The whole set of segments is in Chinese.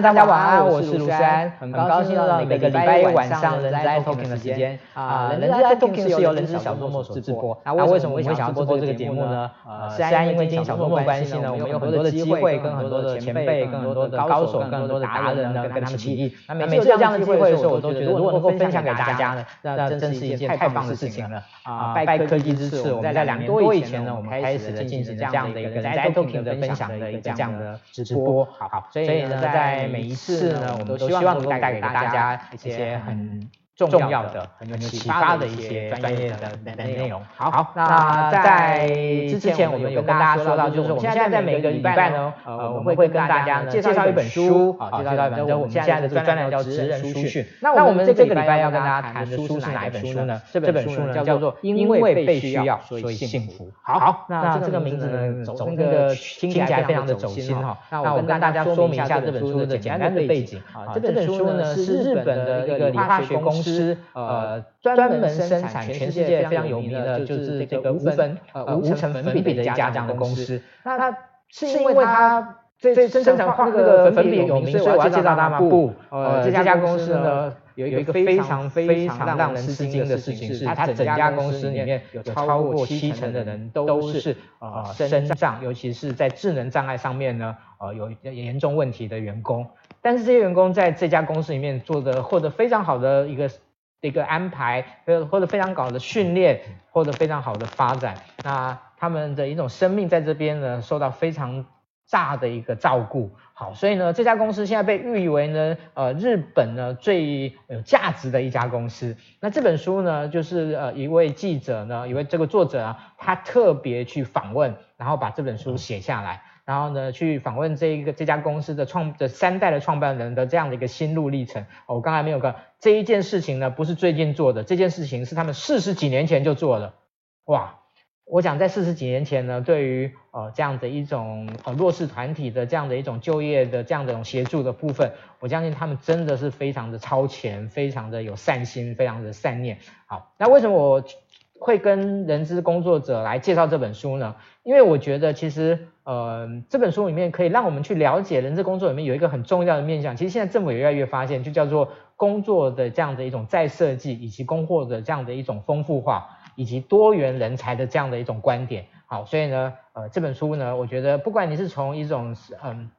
大家晚安，我是卢山，很高兴到，每个礼拜一晚上人资 i Talking 的时间啊，人资 i Talking 是由人资小周末所直播。那为什么我会想要播这个节目呢？呃，虽然因为今天小周末关系呢，我们有很多的机会跟很多的前辈、跟很多的高手、跟很多的达人呢，跟他们起立。那每次有这样的机会的时候，我都觉得如果能够分享给大家呢，那真是一件太棒的事情了啊！拜科技之赐，我们在两年多以前呢，我们开始了进行这样的一个人资 i Talking 的分享的一个这样的直播。好，所以呢，在每一次呢，我们都希望能够带给大家一些很重要的、很有启发的一些专业的内容。好，那在之前我们有跟大家说到，就是我们现在在每个礼拜呢，呃，我们会跟大家呢介绍一本书，啊，介绍一本，就我们现在的这个专栏叫职人书讯。那我们这个礼拜要跟大家谈的书是哪一本书呢？这本书呢叫做《因为被需要，所以幸福》。好，那这个名字呢，走那个听起来非常的走心哈。那我跟大家说明一下这本书的简单的背景啊。这本书呢是日本的一个理化学公司。是呃，专门生产全世界非常有名的，就是这个无粉呃无尘粉笔的一家这样的公司。那它是因为它这生产那个粉笔有名，所以我要介绍它吗？不，呃，这家公司呢有一个非常非常让人吃惊的事情是，它整家公司里面有超过七成的人都是呃身障，尤其是在智能障碍上面呢呃有严重问题的员工。但是这些员工在这家公司里面做的获得非常好的一个一个安排，呃，获得非常好的训练，获得非常好的发展，那他们的一种生命在这边呢受到非常大的一个照顾。好，所以呢这家公司现在被誉为呢呃日本呢最有价值的一家公司。那这本书呢就是呃一位记者呢一位这个作者啊他特别去访问，然后把这本书写下来。然后呢，去访问这一个这家公司的创的三代的创办人的这样的一个心路历程。我刚才没有看这一件事情呢，不是最近做的，这件事情是他们四十几年前就做了。哇，我想在四十几年前呢，对于呃这样的一种呃弱势团体的这样的一种就业的这样的一种协助的部分，我相信他们真的是非常的超前，非常的有善心，非常的善念。好，那为什么我会跟人资工作者来介绍这本书呢？因为我觉得其实。呃，这本书里面可以让我们去了解人资工作里面有一个很重要的面向。其实现在政府也越来越发现，就叫做工作的这样的一种再设计，以及工作的这样的一种丰富化，以及多元人才的这样的一种观点。好，所以呢，呃，这本书呢，我觉得不管你是从一种嗯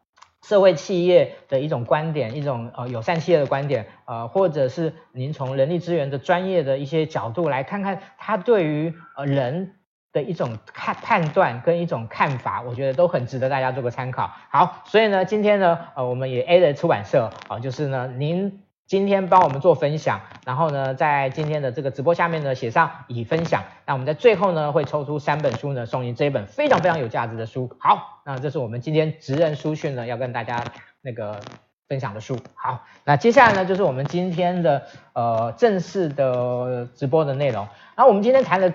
社会企业的一种观点，一种呃友善企业的观点，呃，或者是您从人力资源的专业的一些角度来看看，它对于呃人。的一种看判断跟一种看法，我觉得都很值得大家做个参考。好，所以呢，今天呢，呃，我们也 A 的出版社啊，就是呢，您今天帮我们做分享，然后呢，在今天的这个直播下面呢，写上已分享，那我们在最后呢，会抽出三本书呢，送您这一本非常非常有价值的书。好，那这是我们今天职人书讯呢，要跟大家那个分享的书。好，那接下来呢，就是我们今天的呃正式的直播的内容。然后我们今天谈的。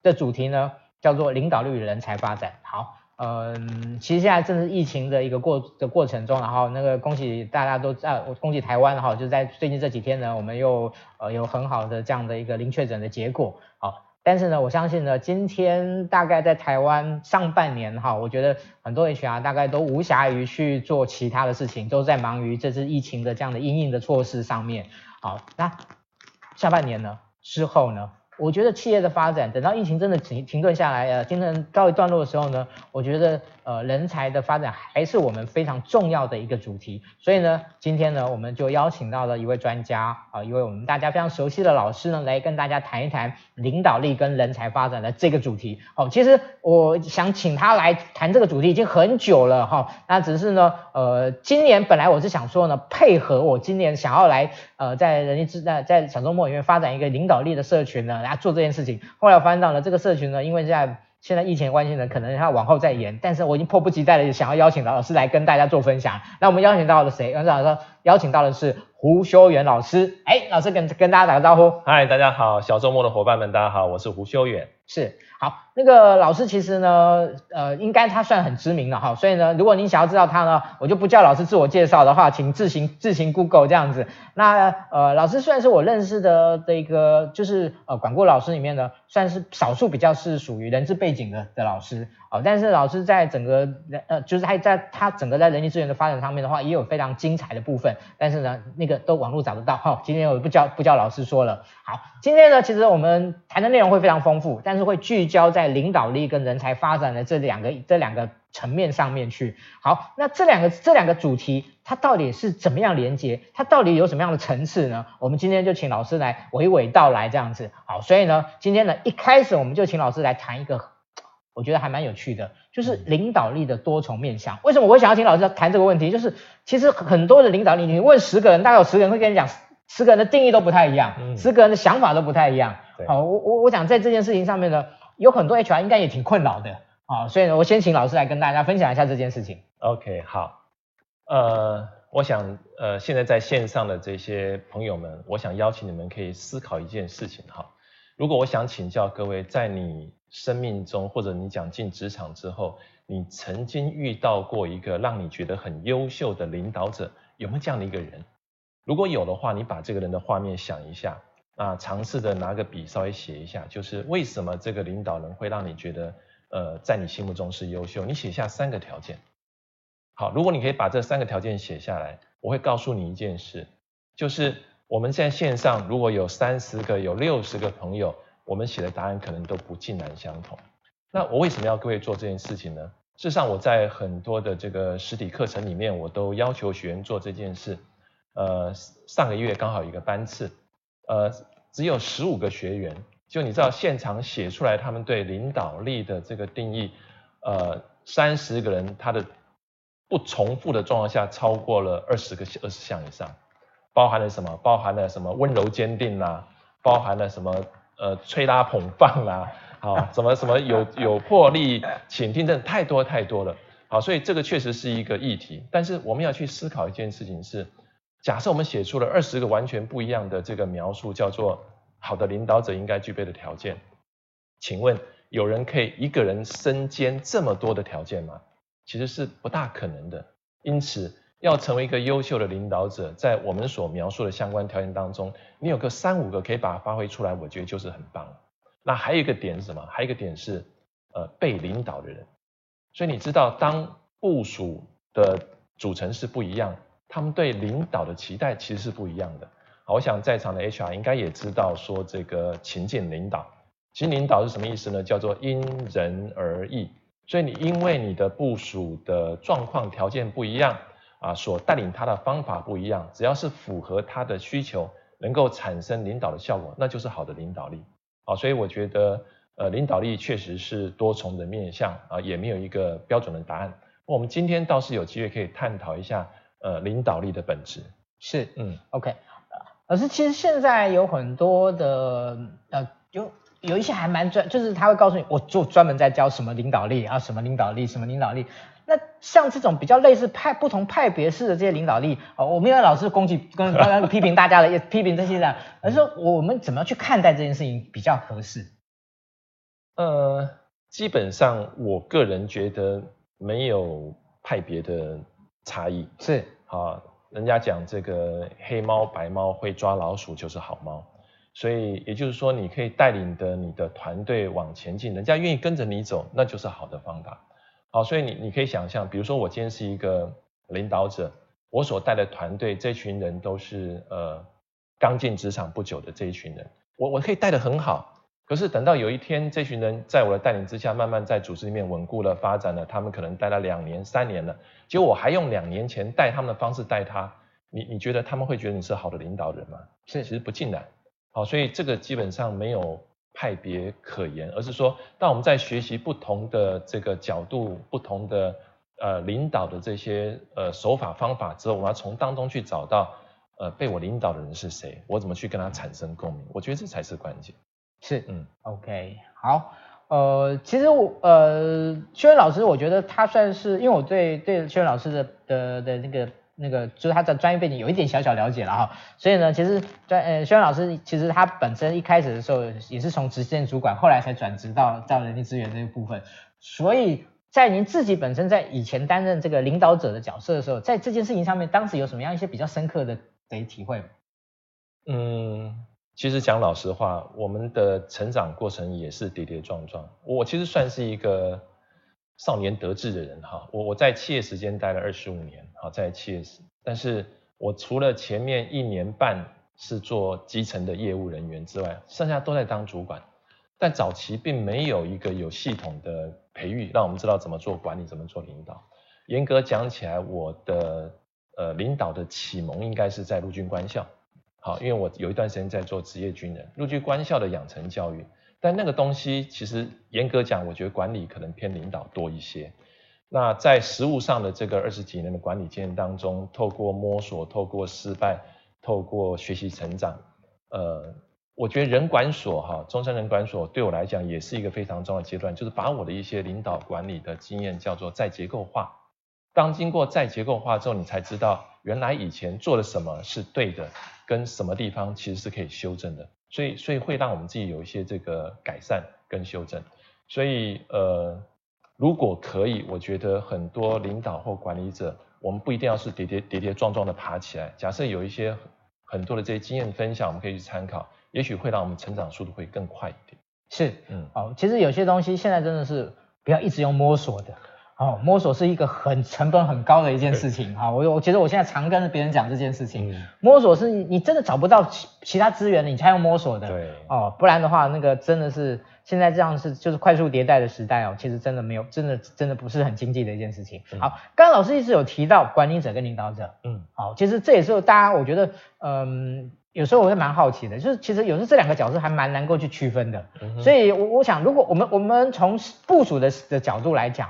的主题呢，叫做领导力与人才发展。好，嗯，其实现在正是疫情的一个过的过程中，然后那个恭喜大家都在，恭喜台湾，然后就在最近这几天呢，我们又呃有很好的这样的一个零确诊的结果。好，但是呢，我相信呢，今天大概在台湾上半年哈，我觉得很多 HR 大概都无暇于去做其他的事情，都在忙于这次疫情的这样的因应的措施上面。好，那下半年呢之后呢？我觉得企业的发展，等到疫情真的停停顿下来，呃，真正告一段落的时候呢，我觉得。呃，人才的发展还是我们非常重要的一个主题，所以呢，今天呢，我们就邀请到了一位专家啊、呃，一位我们大家非常熟悉的老师呢，来跟大家谈一谈领导力跟人才发展的这个主题。哦，其实我想请他来谈这个主题已经很久了哈、那只是呢，呃，今年本来我是想说呢，配合我今年想要来呃，在人力资在在小周末里面发展一个领导力的社群呢，来做这件事情。后来我发现到了这个社群呢，因为现在。现在疫情关系呢，可能要往后再延，但是我已经迫不及待的想要邀请到老师来跟大家做分享。那我们邀请到了谁？刚才说邀请到的是胡修远老师。哎，老师跟跟大家打个招呼。嗨，大家好，小周末的伙伴们，大家好，我是胡修远。是，好，那个老师其实呢，呃，应该他算很知名的哈，所以呢，如果您想要知道他呢，我就不叫老师自我介绍的话，请自行自行 Google 这样子。那呃，老师虽然是我认识的这一个，就是呃管顾老师里面呢，算是少数比较是属于人资背景的的老师。哦，但是老师在整个人呃，就是他在他整个在人力资源的发展上面的话，也有非常精彩的部分。但是呢，那个都网络找得到。哈、哦，今天我不教不教老师说了。好，今天呢，其实我们谈的内容会非常丰富，但会聚焦在领导力跟人才发展的这两个这两个层面上面去。好，那这两个这两个主题，它到底是怎么样连接？它到底有什么样的层次呢？我们今天就请老师来娓娓道来这样子。好，所以呢，今天呢一开始我们就请老师来谈一个。我觉得还蛮有趣的，就是领导力的多重面向。为什么我会想要请老师谈这个问题？就是其实很多的领导力，你问十个人，大概有十个人会跟你讲，十个人的定义都不太一样，嗯、十个人的想法都不太一样。好，我我我讲在这件事情上面呢，有很多 HR 应该也挺困扰的。好，所以呢，我先请老师来跟大家分享一下这件事情。OK，好，呃，我想呃，现在在线上的这些朋友们，我想邀请你们可以思考一件事情哈。如果我想请教各位，在你生命中，或者你讲进职场之后，你曾经遇到过一个让你觉得很优秀的领导者，有没有这样的一个人？如果有的话，你把这个人的画面想一下，啊，尝试着拿个笔稍微写一下，就是为什么这个领导人会让你觉得，呃，在你心目中是优秀？你写下三个条件。好，如果你可以把这三个条件写下来，我会告诉你一件事，就是我们在线上如果有三十个、有六十个朋友。我们写的答案可能都不尽然相同。那我为什么要各位做这件事情呢？事实上，我在很多的这个实体课程里面，我都要求学员做这件事。呃，上个月刚好一个班次，呃，只有十五个学员，就你知道现场写出来他们对领导力的这个定义，呃，三十个人他的不重复的状况下，超过了二十个二十项以上，包含了什么？包含了什么温柔坚定啊？包含了什么？呃，吹拉捧放啦，好，什么什么有有魄力，请听，证太多太多了，好，所以这个确实是一个议题。但是我们要去思考一件事情是，假设我们写出了二十个完全不一样的这个描述，叫做好的领导者应该具备的条件，请问有人可以一个人身兼这么多的条件吗？其实是不大可能的。因此。要成为一个优秀的领导者，在我们所描述的相关条件当中，你有个三五个可以把它发挥出来，我觉得就是很棒。那还有一个点是什么？还有一个点是，呃，被领导的人。所以你知道，当部属的组成是不一样，他们对领导的期待其实是不一样的。好，我想在场的 HR 应该也知道，说这个情境领导，其实领导是什么意思呢？叫做因人而异。所以你因为你的部署的状况条件不一样。啊，所带领他的方法不一样，只要是符合他的需求，能够产生领导的效果，那就是好的领导力。啊，所以我觉得，呃，领导力确实是多重的面向啊，也没有一个标准的答案。我们今天倒是有机会可以探讨一下，呃，领导力的本质。是，嗯，OK，老师，其实现在有很多的，呃，有有一些还蛮专，就是他会告诉你，我就专门在教什么领导力啊，什么领导力，什么领导力。那像这种比较类似派不同派别式的这些领导力，哦，我没有老是攻击跟 刚刚批评大家的，也批评这些人，而是说我们怎么样去看待这件事情比较合适？呃，基本上我个人觉得没有派别的差异。是啊，人家讲这个黑猫白猫会抓老鼠就是好猫，所以也就是说你可以带领的你的团队往前进，人家愿意跟着你走，那就是好的方法。好，所以你你可以想象，比如说我今天是一个领导者，我所带的团队这群人都是呃刚进职场不久的这一群人，我我可以带的很好，可是等到有一天这群人在我的带领之下，慢慢在组织里面稳固了发展了，他们可能待了两年三年了，结果我还用两年前带他们的方式带他，你你觉得他们会觉得你是好的领导人吗？是，其实不尽然。好，所以这个基本上没有。派别可言，而是说，当我们在学习不同的这个角度、不同的呃领导的这些呃手法方法之后，我们要从当中去找到呃被我领导的人是谁，我怎么去跟他产生共鸣？我觉得这才是关键。是，嗯，OK，好，呃，其实我呃，轩老师，我觉得他算是，因为我对对轩老师的的的那个那个就是他的专业背景有一点小小了解了哈，所以呢，其实专呃轩老师其实他本身一开始的时候也是从直线主管，后来才转职到到人力资源这个部分，所以在您自己本身在以前担任这个领导者的角色的时候，在这件事情上面，当时有什么样一些比较深刻的的体会？嗯，其实讲老实话，我们的成长过程也是跌跌撞撞。我其实算是一个。少年得志的人哈，我我在企业时间待了二十五年，好，在企业，但是我除了前面一年半是做基层的业务人员之外，剩下都在当主管。但早期并没有一个有系统的培育，让我们知道怎么做管理，怎么做领导。严格讲起来，我的呃领导的启蒙应该是在陆军官校，好，因为我有一段时间在做职业军人，陆军官校的养成教育。但那个东西其实严格讲，我觉得管理可能偏领导多一些。那在实务上的这个二十几年的管理经验当中，透过摸索，透过失败，透过学习成长，呃，我觉得人管所哈，中山人管所对我来讲也是一个非常重要的阶段，就是把我的一些领导管理的经验叫做再结构化。当经过再结构化之后，你才知道原来以前做了什么是对的，跟什么地方其实是可以修正的。所以，所以会让我们自己有一些这个改善跟修正。所以，呃，如果可以，我觉得很多领导或管理者，我们不一定要是跌跌跌跌撞撞的爬起来。假设有一些很多的这些经验分享，我们可以去参考，也许会让我们成长速度会更快一点。是，嗯，好，其实有些东西现在真的是不要一直用摸索的。哦，摸索是一个很成本很高的一件事情哈。我我觉得我现在常跟别人讲这件事情，嗯、摸索是你真的找不到其其他资源，你才用摸索的。对。哦，不然的话，那个真的是现在这样是就是快速迭代的时代哦，其实真的没有，真的真的不是很经济的一件事情。嗯、好，刚刚老师一直有提到管理者跟领导者，嗯，好，其实这也是大家我觉得，嗯，有时候我会蛮好奇的，就是其实有时候这两个角色还蛮难够去区分的。嗯、所以我我想，如果我们我们从部署的的角度来讲。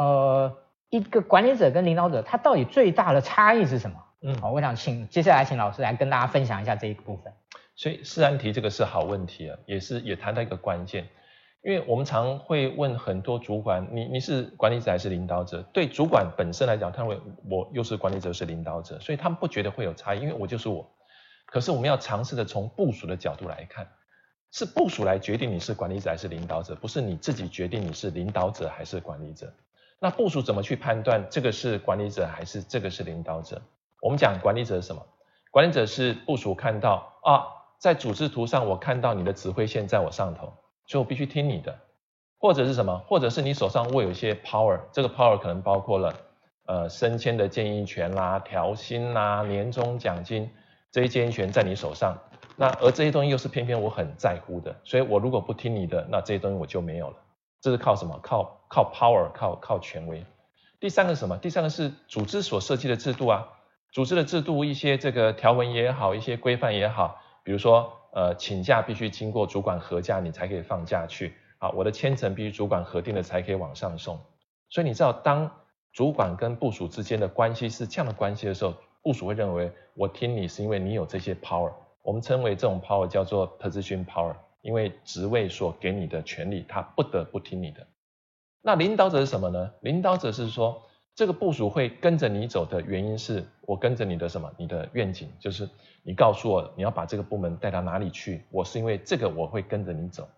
呃，一个管理者跟领导者，他到底最大的差异是什么？嗯，好，我想请接下来请老师来跟大家分享一下这一个部分。所以思安提这个是好问题啊，也是也谈到一个关键，因为我们常会问很多主管，你你是管理者还是领导者？对主管本身来讲，他认为我又是管理者又是领导者，所以他们不觉得会有差异，因为我就是我。可是我们要尝试着从部署的角度来看，是部署来决定你是管理者还是领导者，不是你自己决定你是领导者还是管理者。那部署怎么去判断这个是管理者还是这个是领导者？我们讲管理者是什么？管理者是部署看到啊，在组织图上我看到你的指挥线在我上头，所以我必须听你的，或者是什么？或者是你手上握有一些 power，这个 power 可能包括了呃升迁的建议权啦、调薪啦、年终奖金这些建议权在你手上，那而这些东西又是偏偏我很在乎的，所以我如果不听你的，那这些东西我就没有了。这是靠什么？靠靠 power，靠靠权威。第三个是什么？第三个是组织所设计的制度啊，组织的制度一些这个条文也好，一些规范也好，比如说呃请假必须经过主管核假，你才可以放假去啊，我的签呈必须主管核定了才可以往上送。所以你知道，当主管跟部署之间的关系是这样的关系的时候，部署会认为我听你是因为你有这些 power，我们称为这种 power 叫做 position power。因为职位所给你的权利，他不得不听你的。那领导者是什么呢？领导者是说，这个部署会跟着你走的原因是，我跟着你的什么？你的愿景，就是你告诉我你要把这个部门带到哪里去。我是因为这个我会跟着你走，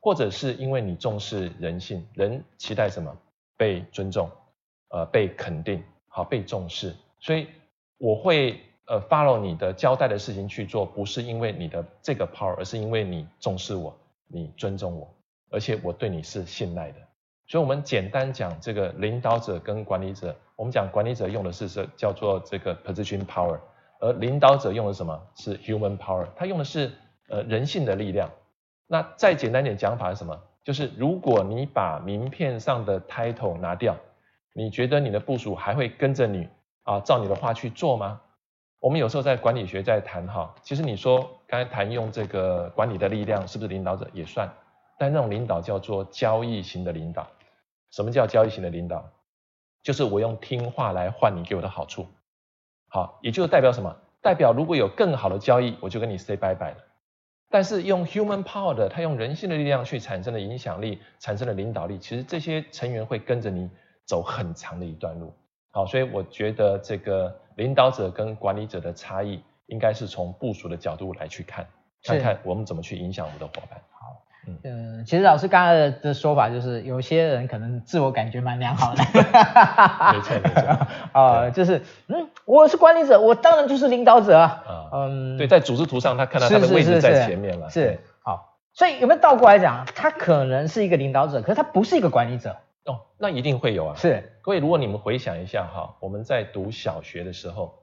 或者是因为你重视人性，人期待什么？被尊重，呃，被肯定，好，被重视。所以我会。呃，follow 你的交代的事情去做，不是因为你的这个 power，而是因为你重视我，你尊重我，而且我对你是信赖的。所以，我们简单讲这个领导者跟管理者，我们讲管理者用的是这叫做这个 position power，而领导者用的什么？是 human power，他用的是呃人性的力量。那再简单点讲法是什么？就是如果你把名片上的 title 拿掉，你觉得你的部署还会跟着你啊，照你的话去做吗？我们有时候在管理学在谈哈，其实你说刚才谈用这个管理的力量是不是领导者也算，但那种领导叫做交易型的领导。什么叫交易型的领导？就是我用听话来换你给我的好处。好，也就是代表什么？代表如果有更好的交易，我就跟你 say bye bye 了。但是用 human power 的，他用人性的力量去产生的影响力，产生的领导力，其实这些成员会跟着你走很长的一段路。好，所以我觉得这个。领导者跟管理者的差异，应该是从部署的角度来去看，看看我们怎么去影响我们的伙伴。好，嗯、呃，其实老师刚才的说法就是，有些人可能自我感觉蛮良好的。没 错没错。啊、呃，就是，嗯，我是管理者，我当然就是领导者啊。嗯，对，在组织图上他看到他的位置在前面了。是，好，所以有没有倒过来讲，他可能是一个领导者，可是他不是一个管理者。哦，那一定会有啊。是，各位，如果你们回想一下哈，我们在读小学的时候，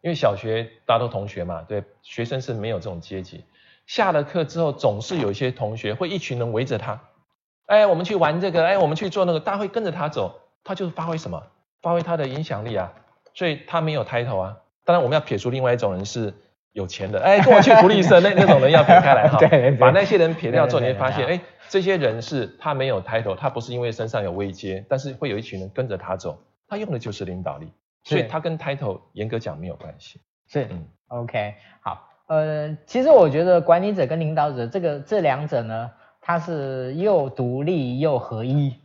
因为小学大家都同学嘛，对，学生是没有这种阶级。下了课之后，总是有一些同学会一群人围着他，哎，我们去玩这个，哎，我们去做那个，大家会跟着他走，他就是发挥什么？发挥他的影响力啊。所以他没有 title 啊。当然，我们要撇除另外一种人是有钱的，哎，跟我去福利社那那种人要撇开来哈。对，把那些人撇掉之后，你会发现，哎。这些人是他没有 title，他不是因为身上有位阶，但是会有一群人跟着他走，他用的就是领导力，所以他跟 title 严格讲没有关系。是，嗯，OK，好，呃，其实我觉得管理者跟领导者这个这两者呢，它是又独立又合一，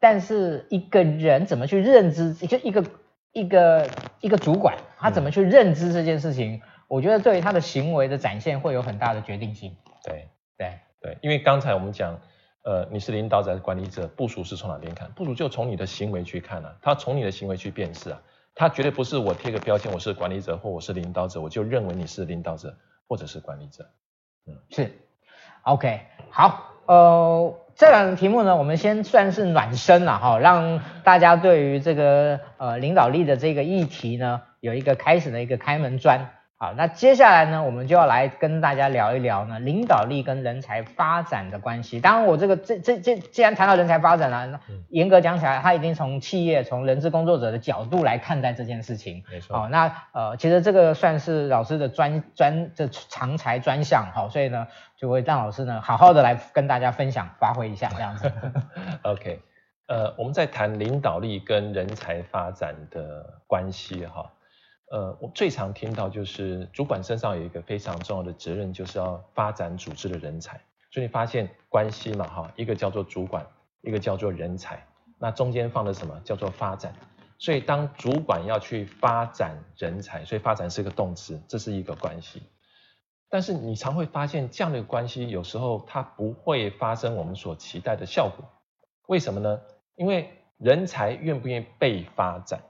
但是一个人怎么去认知，就一个一个一个主管，他怎么去认知这件事情，嗯、我觉得对于他的行为的展现会有很大的决定性。对，对，对，因为刚才我们讲。呃，你是领导者还是管理者？部署是从哪边看？部署就从你的行为去看啊，他从你的行为去辨识啊，他绝对不是我贴个标签，我是管理者或我是领导者，我就认为你是领导者或者是管理者。嗯，是，OK，好，呃，这两个题目呢，我们先算是暖身了哈，让大家对于这个呃领导力的这个议题呢，有一个开始的一个开门砖。好，那接下来呢，我们就要来跟大家聊一聊呢，领导力跟人才发展的关系。当然，我这个这这这，既然谈到人才发展了，啊，严格讲起来，他已经从企业、从人资工作者的角度来看待这件事情。没错。好，那呃，其实这个算是老师的专专这长才专项，好，所以呢，就会让老师呢好好的来跟大家分享，发挥一下这样子。OK，呃，我们在谈领导力跟人才发展的关系哈。呃，我最常听到就是主管身上有一个非常重要的责任，就是要发展组织的人才。所以你发现关系嘛，哈，一个叫做主管，一个叫做人才，那中间放的什么叫做发展？所以当主管要去发展人才，所以发展是个动词，这是一个关系。但是你常会发现这样的关系有时候它不会发生我们所期待的效果。为什么呢？因为人才愿不愿意被发展？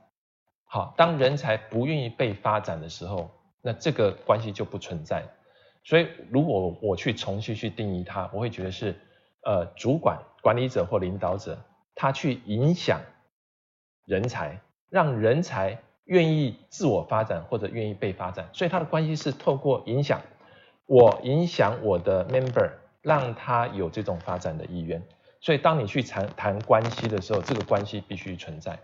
好，当人才不愿意被发展的时候，那这个关系就不存在。所以，如果我去重新去定义它，我会觉得是，呃，主管、管理者或领导者，他去影响人才，让人才愿意自我发展或者愿意被发展。所以，他的关系是透过影响，我影响我的 member，让他有这种发展的意愿。所以，当你去谈谈关系的时候，这个关系必须存在。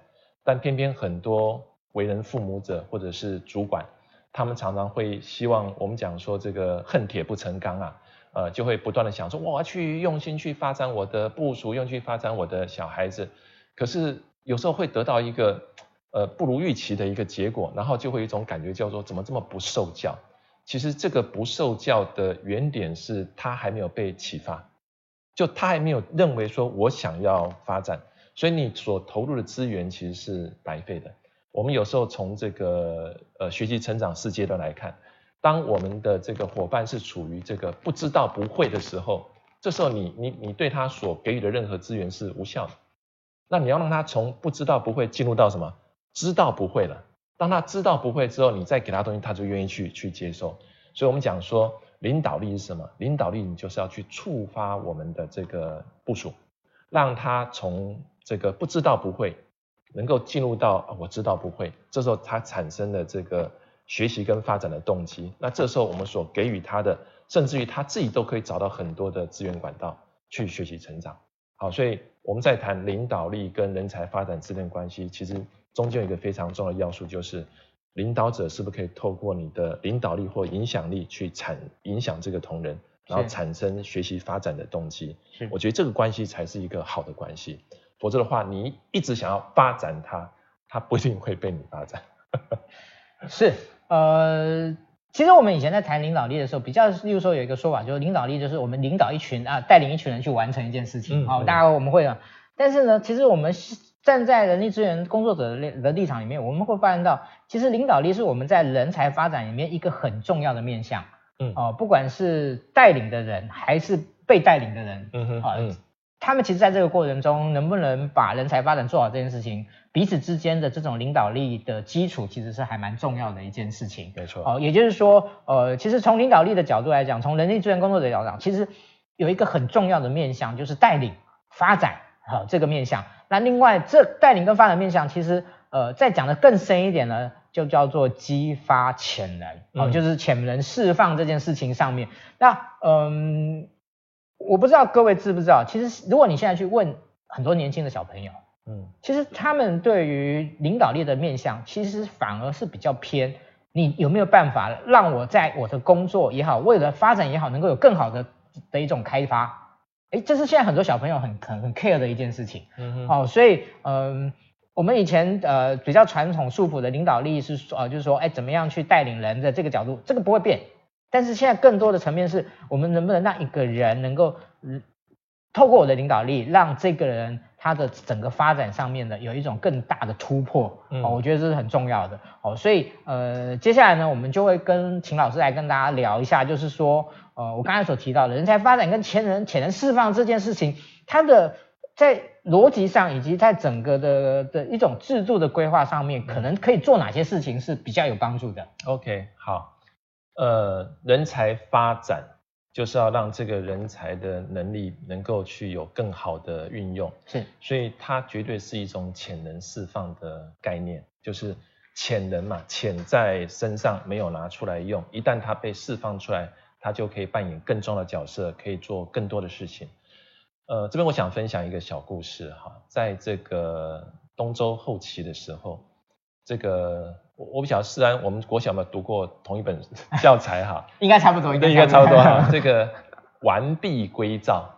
但偏偏很多。为人父母者或者是主管，他们常常会希望我们讲说这个恨铁不成钢啊，呃，就会不断的想说，我要去用心去发展我的部属，用心去发展我的小孩子，可是有时候会得到一个呃不如预期的一个结果，然后就会有一种感觉叫做怎么这么不受教？其实这个不受教的原点是他还没有被启发，就他还没有认为说我想要发展，所以你所投入的资源其实是白费的。我们有时候从这个呃学习成长四阶段来看，当我们的这个伙伴是处于这个不知道不会的时候，这时候你你你对他所给予的任何资源是无效的。那你要让他从不知道不会进入到什么知道不会了。当他知道不会之后，你再给他东西，他就愿意去去接受。所以我们讲说领导力是什么？领导力你就是要去触发我们的这个部署，让他从这个不知道不会。能够进入到我知道不会，这时候他产生了这个学习跟发展的动机。那这时候我们所给予他的，甚至于他自己都可以找到很多的资源管道去学习成长。好，所以我们在谈领导力跟人才发展之间关系，其实中间有一个非常重要的要素，就是领导者是不是可以透过你的领导力或影响力去产影响这个同仁，然后产生学习发展的动机。我觉得这个关系才是一个好的关系。否则的话，你一直想要发展它，它不一定会被你发展。是，呃，其实我们以前在谈领导力的时候，比较，例如说有一个说法，就是领导力就是我们领导一群啊，带领一群人去完成一件事情。好、嗯，大概我们会啊。但是呢，其实我们站在人力资源工作者的立的立场里面，我们会发现到，其实领导力是我们在人才发展里面一个很重要的面向。嗯，哦，不管是带领的人还是被带领的人，嗯哼，嗯，他们其实在这个过程中，能不能把人才发展做好这件事情，彼此之间的这种领导力的基础，其实是还蛮重要的一件事情。没错。哦，也就是说，呃，其实从领导力的角度来讲，从人力资源工作者的角度讲，其实有一个很重要的面向，就是带领发展，好，这个面向。那另外，这带领跟发展面向，其实，呃，再讲得更深一点呢。就叫做激发潜能，哦，就是潜能释放这件事情上面。那嗯，我不知道各位知不知道，其实如果你现在去问很多年轻的小朋友，嗯，其实他们对于领导力的面向，其实反而是比较偏。你有没有办法让我在我的工作也好，为了发展也好，能够有更好的的一种开发？哎，这是现在很多小朋友很很很 care 的一件事情。嗯哼，哦，所以嗯。我们以前呃比较传统束缚的领导力是说呃就是说哎怎么样去带领人的这个角度，这个不会变。但是现在更多的层面是我们能不能让一个人能够嗯透过我的领导力，让这个人他的整个发展上面的有一种更大的突破。嗯，我觉得这是很重要的。哦，所以呃接下来呢，我们就会跟秦老师来跟大家聊一下，就是说呃我刚才所提到的人才发展跟潜能潜能释放这件事情，它的。在逻辑上，以及在整个的的一种制度的规划上面，可能可以做哪些事情是比较有帮助的？OK，好，呃，人才发展就是要让这个人才的能力能够去有更好的运用，是，所以它绝对是一种潜能释放的概念，就是潜能嘛，潜在身上没有拿出来用，一旦它被释放出来，它就可以扮演更重要的角色，可以做更多的事情。呃，这边我想分享一个小故事哈，在这个东周后期的时候，这个我我不晓得世安，我们国小有没有读过同一本 教材哈？应该差不多，应该应该差不多哈。这个完璧归赵，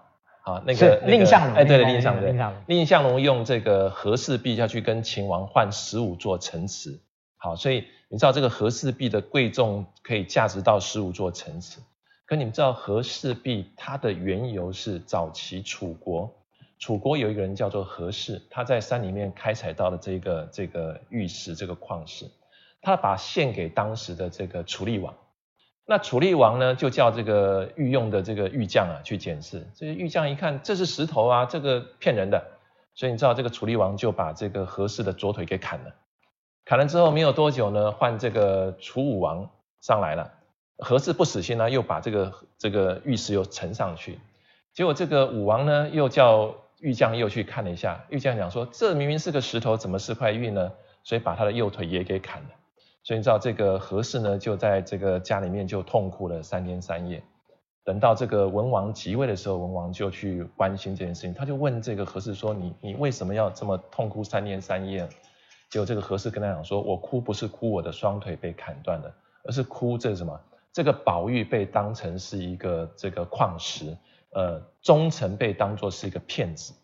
啊，那个蔺相如，哎，对了，蔺相如，蔺相如用这个和氏璧要去跟秦王换十五座城池，好，所以你知道这个和氏璧的贵重可以价值到十五座城池。可你们知道和氏璧它的缘由是早期楚国，楚国有一个人叫做和氏，他在山里面开采到了这个这个玉石这个矿石，他把献给当时的这个楚厉王，那楚厉王呢就叫这个御用的这个玉匠啊去检视，这个玉匠一看这是石头啊，这个骗人的，所以你知道这个楚厉王就把这个和氏的左腿给砍了，砍了之后没有多久呢，换这个楚武王上来了。和氏不死心呢，又把这个这个玉石又呈上去，结果这个武王呢，又叫玉匠又去看了一下，玉匠讲说，这明明是个石头，怎么是块玉呢？所以把他的右腿也给砍了。所以你知道这个何氏呢，就在这个家里面就痛哭了三天三夜。等到这个文王即位的时候，文王就去关心这件事情，他就问这个何氏说，你你为什么要这么痛哭三天三夜？结果这个何氏跟他讲说，我哭不是哭我的双腿被砍断了，而是哭这是什么？这个宝玉被当成是一个这个矿石，呃，忠臣被当作是一个骗子，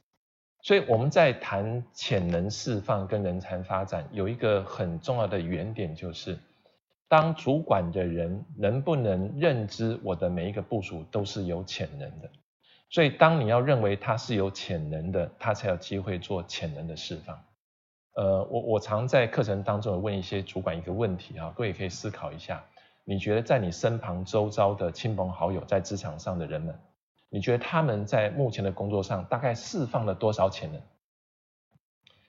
所以我们在谈潜能释放跟人才发展，有一个很重要的原点，就是当主管的人能不能认知我的每一个部署都是有潜能的，所以当你要认为他是有潜能的，他才有机会做潜能的释放。呃，我我常在课程当中问一些主管一个问题啊，各位可以思考一下。你觉得在你身旁周遭的亲朋好友，在职场上的人们，你觉得他们在目前的工作上大概释放了多少潜能？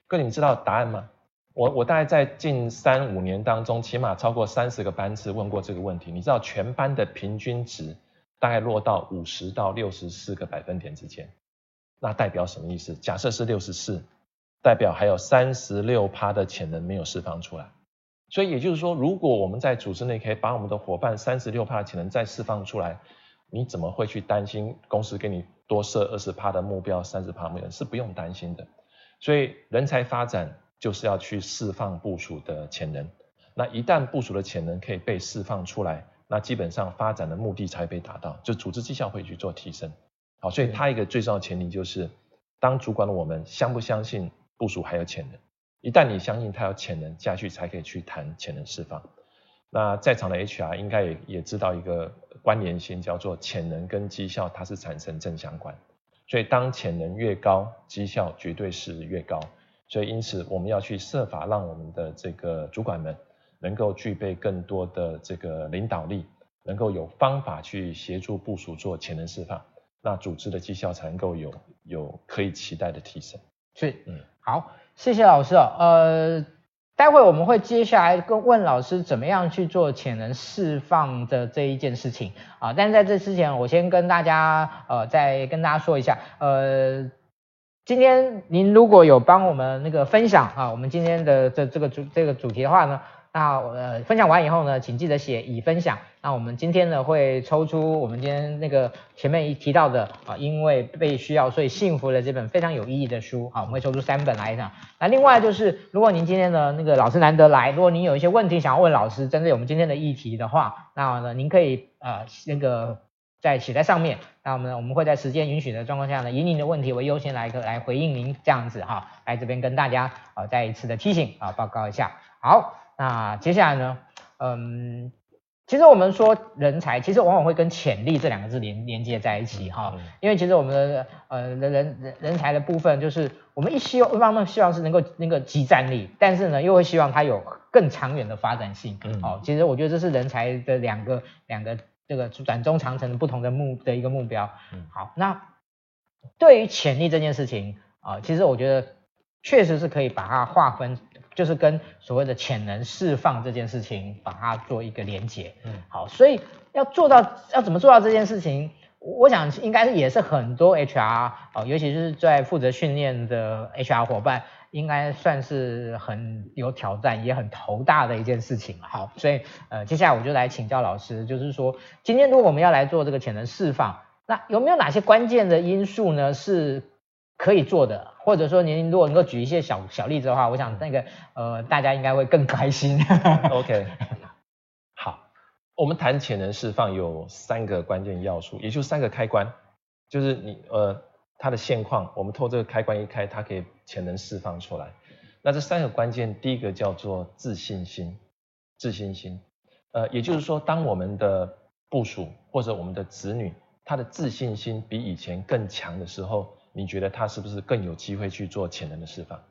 各位，你知道答案吗？我我大概在近三五年当中，起码超过三十个班次问过这个问题。你知道全班的平均值大概落到五十到六十四个百分点之间，那代表什么意思？假设是六十四，代表还有三十六趴的潜能没有释放出来。所以也就是说，如果我们在组织内可以把我们的伙伴三十六趴的潜能再释放出来，你怎么会去担心公司给你多设二十趴的目标、三十趴目标？是不用担心的。所以人才发展就是要去释放部署的潜能。那一旦部署的潜能可以被释放出来，那基本上发展的目的才会被达到，就组织绩效会去做提升。好，所以它一个最重要的前提就是，当主管的我们相不相信部署还有潜能？一旦你相信他有潜能，下去才可以去谈潜能释放。那在场的 HR 应该也也知道一个关联性，叫做潜能跟绩效，它是产生正相关。所以当潜能越高，绩效绝对是越高。所以因此我们要去设法让我们的这个主管们能够具备更多的这个领导力，能够有方法去协助部署做潜能释放，那组织的绩效才能够有有可以期待的提升。所以，嗯，好，谢谢老师哦，呃。待会我们会接下来跟问老师怎么样去做潜能释放的这一件事情啊，但在这之前，我先跟大家呃再跟大家说一下，呃，今天您如果有帮我们那个分享啊，我们今天的这这个主这个主题的话呢。那呃，分享完以后呢，请记得写已分享。那我们今天呢会抽出我们今天那个前面一提到的啊，因为被需要所以幸福的这本非常有意义的书啊，我们会抽出三本来讲。那另外就是，如果您今天的那个老师难得来，如果您有一些问题想要问老师，针对我们今天的议题的话，那呢您可以呃那个在写在上面。那我们我们会在时间允许的状况下呢，以您的问题为优先来个来回应您这样子哈，来这边跟大家啊再一次的提醒啊报告一下。好。那接下来呢？嗯，其实我们说人才，其实往往会跟潜力这两个字连连接在一起哈。因为其实我们的呃人人人才的部分，就是我们一希望一方面希望是能够那个即战力，但是呢又会希望它有更长远的发展性。嗯，好，其实我觉得这是人才的两个两个这个短中长程不同的目的一个目标。嗯，好，那对于潜力这件事情啊，其实我觉得确实是可以把它划分。就是跟所谓的潜能释放这件事情，把它做一个连接。嗯，好，所以要做到，要怎么做到这件事情？我想应该是也是很多 HR 哦，尤其是在负责训练的 HR 伙伴，应该算是很有挑战，也很头大的一件事情。好，所以呃，接下来我就来请教老师，就是说，今天如果我们要来做这个潜能释放，那有没有哪些关键的因素呢？是可以做的？或者说您如果能够举一些小小例子的话，我想那个呃大家应该会更开心。OK，好，我们谈潜能释放有三个关键要素，也就是三个开关，就是你呃它的现况，我们透过这个开关一开，它可以潜能释放出来。那这三个关键，第一个叫做自信心，自信心，呃也就是说，当我们的部署或者我们的子女，他的自信心比以前更强的时候。你觉得他是不是更有机会去做潜能的释放？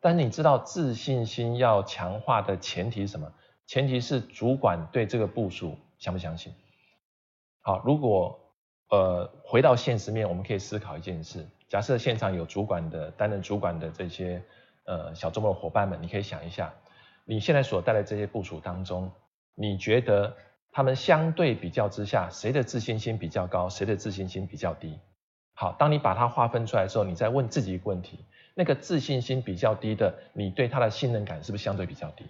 但你知道自信心要强化的前提是什么？前提是主管对这个部署相不相信？好，如果呃回到现实面，我们可以思考一件事：假设现场有主管的担任主管的这些呃小周末的伙伴们，你可以想一下，你现在所带来这些部署当中，你觉得他们相对比较之下，谁的自信心比较高，谁的自信心比较低？好，当你把它划分出来的时候，你再问自己一个问题：那个自信心比较低的，你对他的信任感是不是相对比较低？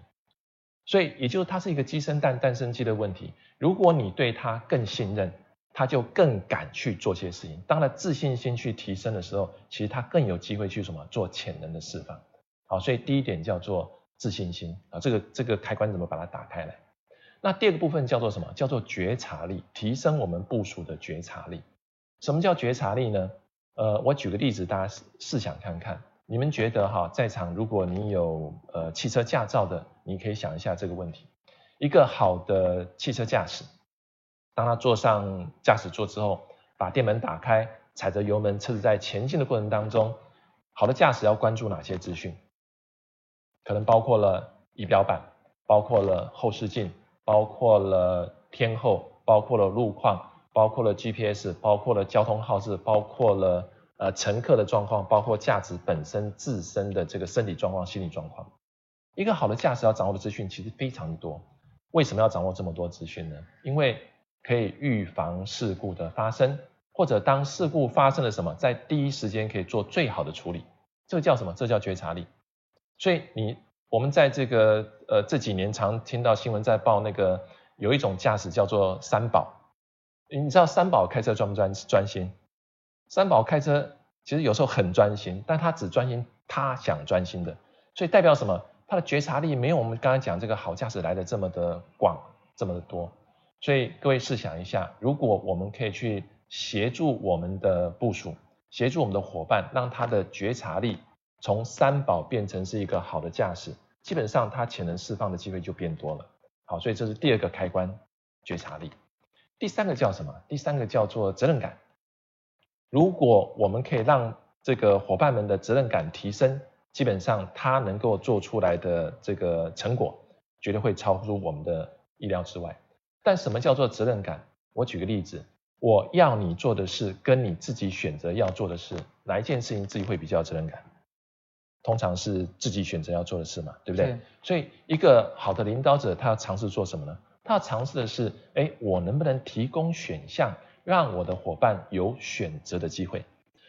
所以，也就是它是一个鸡生蛋，蛋生鸡的问题。如果你对他更信任，他就更敢去做些事情。当他自信心去提升的时候，其实他更有机会去什么做潜能的释放。好，所以第一点叫做自信心啊，这个这个开关怎么把它打开来？那第二个部分叫做什么？叫做觉察力，提升我们部署的觉察力。什么叫觉察力呢？呃，我举个例子，大家试想看看。你们觉得哈，在场如果你有呃汽车驾照的，你可以想一下这个问题：一个好的汽车驾驶，当他坐上驾驶座之后，把电门打开，踩着油门，车子在前进的过程当中，好的驾驶要关注哪些资讯？可能包括了仪表板，包括了后视镜，包括了天候，包括了路况。包括了 GPS，包括了交通号志，包括了呃乘客的状况，包括驾驶本身自身的这个身体状况、心理状况。一个好的驾驶要掌握的资讯其实非常多。为什么要掌握这么多资讯呢？因为可以预防事故的发生，或者当事故发生了什么，在第一时间可以做最好的处理。这叫什么？这叫觉察力。所以你我们在这个呃这几年常听到新闻在报那个有一种驾驶叫做三宝。你知道三宝开车专不专专心？三宝开车其实有时候很专心，但他只专心他想专心的，所以代表什么？他的觉察力没有我们刚才讲这个好驾驶来的这么的广，这么的多。所以各位试想一下，如果我们可以去协助我们的部署，协助我们的伙伴，让他的觉察力从三宝变成是一个好的驾驶，基本上他潜能释放的机会就变多了。好，所以这是第二个开关，觉察力。第三个叫什么？第三个叫做责任感。如果我们可以让这个伙伴们的责任感提升，基本上他能够做出来的这个成果，绝对会超出我们的意料之外。但什么叫做责任感？我举个例子，我要你做的事，跟你自己选择要做的事，哪一件事情自己会比较有责任感？通常是自己选择要做的事嘛，对不对？所以一个好的领导者，他要尝试做什么呢？他要尝试的是，哎，我能不能提供选项，让我的伙伴有选择的机会？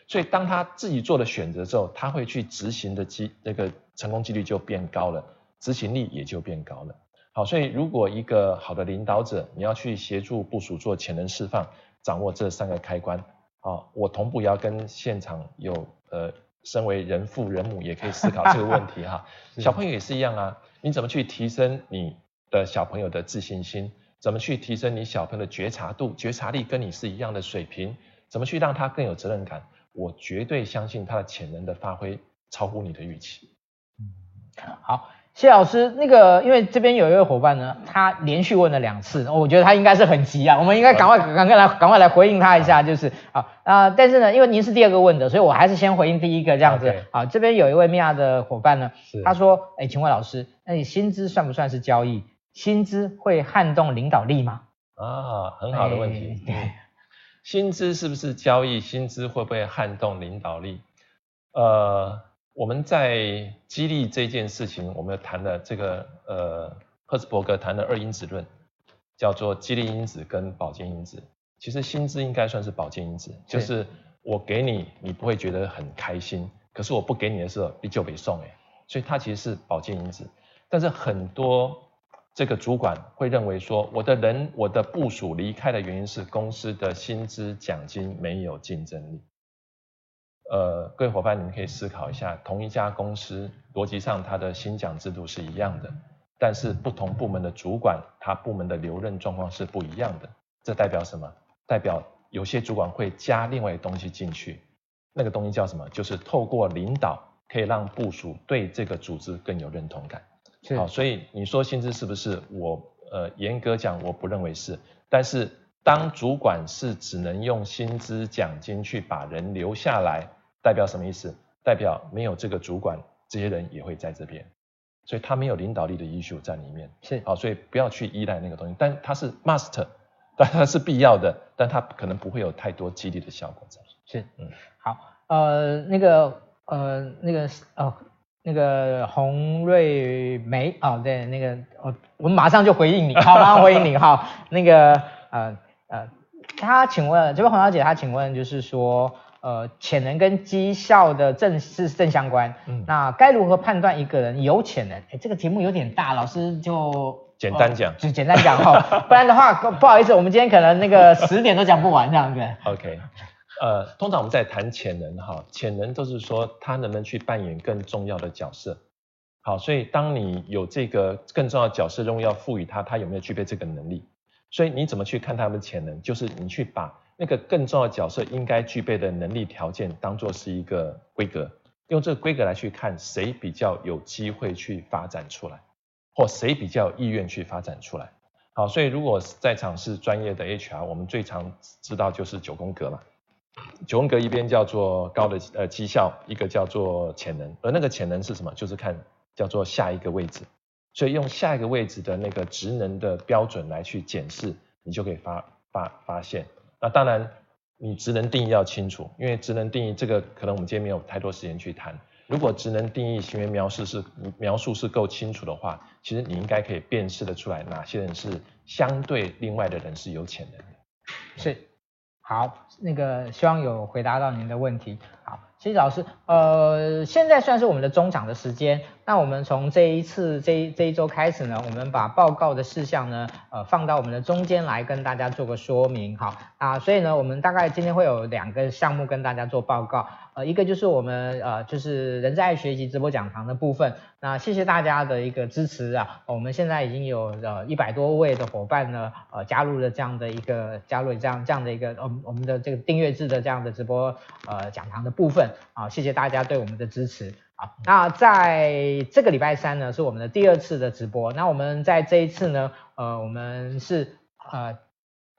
所以当他自己做了选择之后，他会去执行的机，那个成功几率就变高了，执行力也就变高了。好，所以如果一个好的领导者，你要去协助部署做潜能释放，掌握这三个开关。好，我同步也要跟现场有呃，身为人父人母也可以思考这个问题哈。小朋友也是一样啊，你怎么去提升你的小朋友的自信心？怎么去提升你小朋友的觉察度、觉察力跟你是一样的水平？怎么去让他更有责任感？我绝对相信他的潜能的发挥超乎你的预期。嗯，好。谢老师，那个因为这边有一位伙伴呢，他连续问了两次，我觉得他应该是很急啊，我们应该赶快赶快来赶快来回应他一下，就是啊啊、呃，但是呢，因为您是第二个问的，所以我还是先回应第一个这样子。好这边有一位米娅的伙伴呢，是他说，哎，请问老师，那你薪资算不算是交易？薪资会撼动领导力吗？啊，很好的问题。对，薪资是不是交易？薪资会不会撼动领导力？呃。我们在激励这件事情，我们谈了这个呃，赫茨伯格谈的二因子论，叫做激励因子跟保健因子。其实薪资应该算是保健因子，就是我给你，你不会觉得很开心，可是我不给你的时候，你就被送哎，所以它其实是保健因子。但是很多这个主管会认为说，我的人，我的部署离开的原因是公司的薪资奖金没有竞争力。呃，各位伙伴，你们可以思考一下，同一家公司逻辑上它的薪奖制度是一样的，但是不同部门的主管，他部门的留任状况是不一样的。这代表什么？代表有些主管会加另外东西进去，那个东西叫什么？就是透过领导可以让部署对这个组织更有认同感。是好，所以你说薪资是不是？我呃严格讲，我不认为是。但是当主管是只能用薪资奖金去把人留下来。代表什么意思？代表没有这个主管，这些人也会在这边，所以他没有领导力的 issue 在里面。是，好，所以不要去依赖那个东西，但它是 must，但它是必要的，但它可能不会有太多激励的效果在。是，嗯，好，呃，那个，呃，那个，哦，那个洪瑞梅，哦，对，那个，我，我们马上就回应你，好，马上回应你，哈，那个，呃，呃，他请问，这位洪小姐，她请问就是说。呃，潜能跟绩效的正是正相关。嗯，那该如何判断一个人有潜能？哎，这个题目有点大，老师就简单讲，就简单讲哈，不然的话，不好意思，我们今天可能那个十点都讲不完这样子。OK，呃，通常我们在谈潜能哈，潜能都是说他能不能去扮演更重要的角色。好，所以当你有这个更重要的角色任务要赋予他，他有没有具备这个能力？所以你怎么去看他们的潜能？就是你去把。那个更重要的角色应该具备的能力条件，当做是一个规格，用这个规格来去看谁比较有机会去发展出来，或谁比较有意愿去发展出来。好，所以如果在场是专业的 HR，我们最常知道就是九宫格嘛。九宫格一边叫做高的呃绩效，一个叫做潜能，而那个潜能是什么？就是看叫做下一个位置。所以用下一个位置的那个职能的标准来去检视，你就可以发发发现。那当然，你职能定义要清楚，因为职能定义这个可能我们今天没有太多时间去谈。如果职能定义行为描述是描述是够清楚的话，其实你应该可以辨识得出来哪些人是相对另外的人是有潜能的。所以，好，那个希望有回答到您的问题。好，谢谢老师。呃，现在算是我们的中场的时间。那我们从这一次这一这一周开始呢，我们把报告的事项呢，呃，放到我们的中间来跟大家做个说明。好啊，所以呢，我们大概今天会有两个项目跟大家做报告。呃，一个就是我们呃，就是人在学习直播讲堂的部分。那谢谢大家的一个支持啊，我们现在已经有呃一百多位的伙伴呢，呃，加入了这样的一个加入这样这样的一个呃我们的这个订阅制的这样的直播呃讲堂的部分啊，谢谢大家对我们的支持。好，那在这个礼拜三呢，是我们的第二次的直播。那我们在这一次呢，呃，我们是呃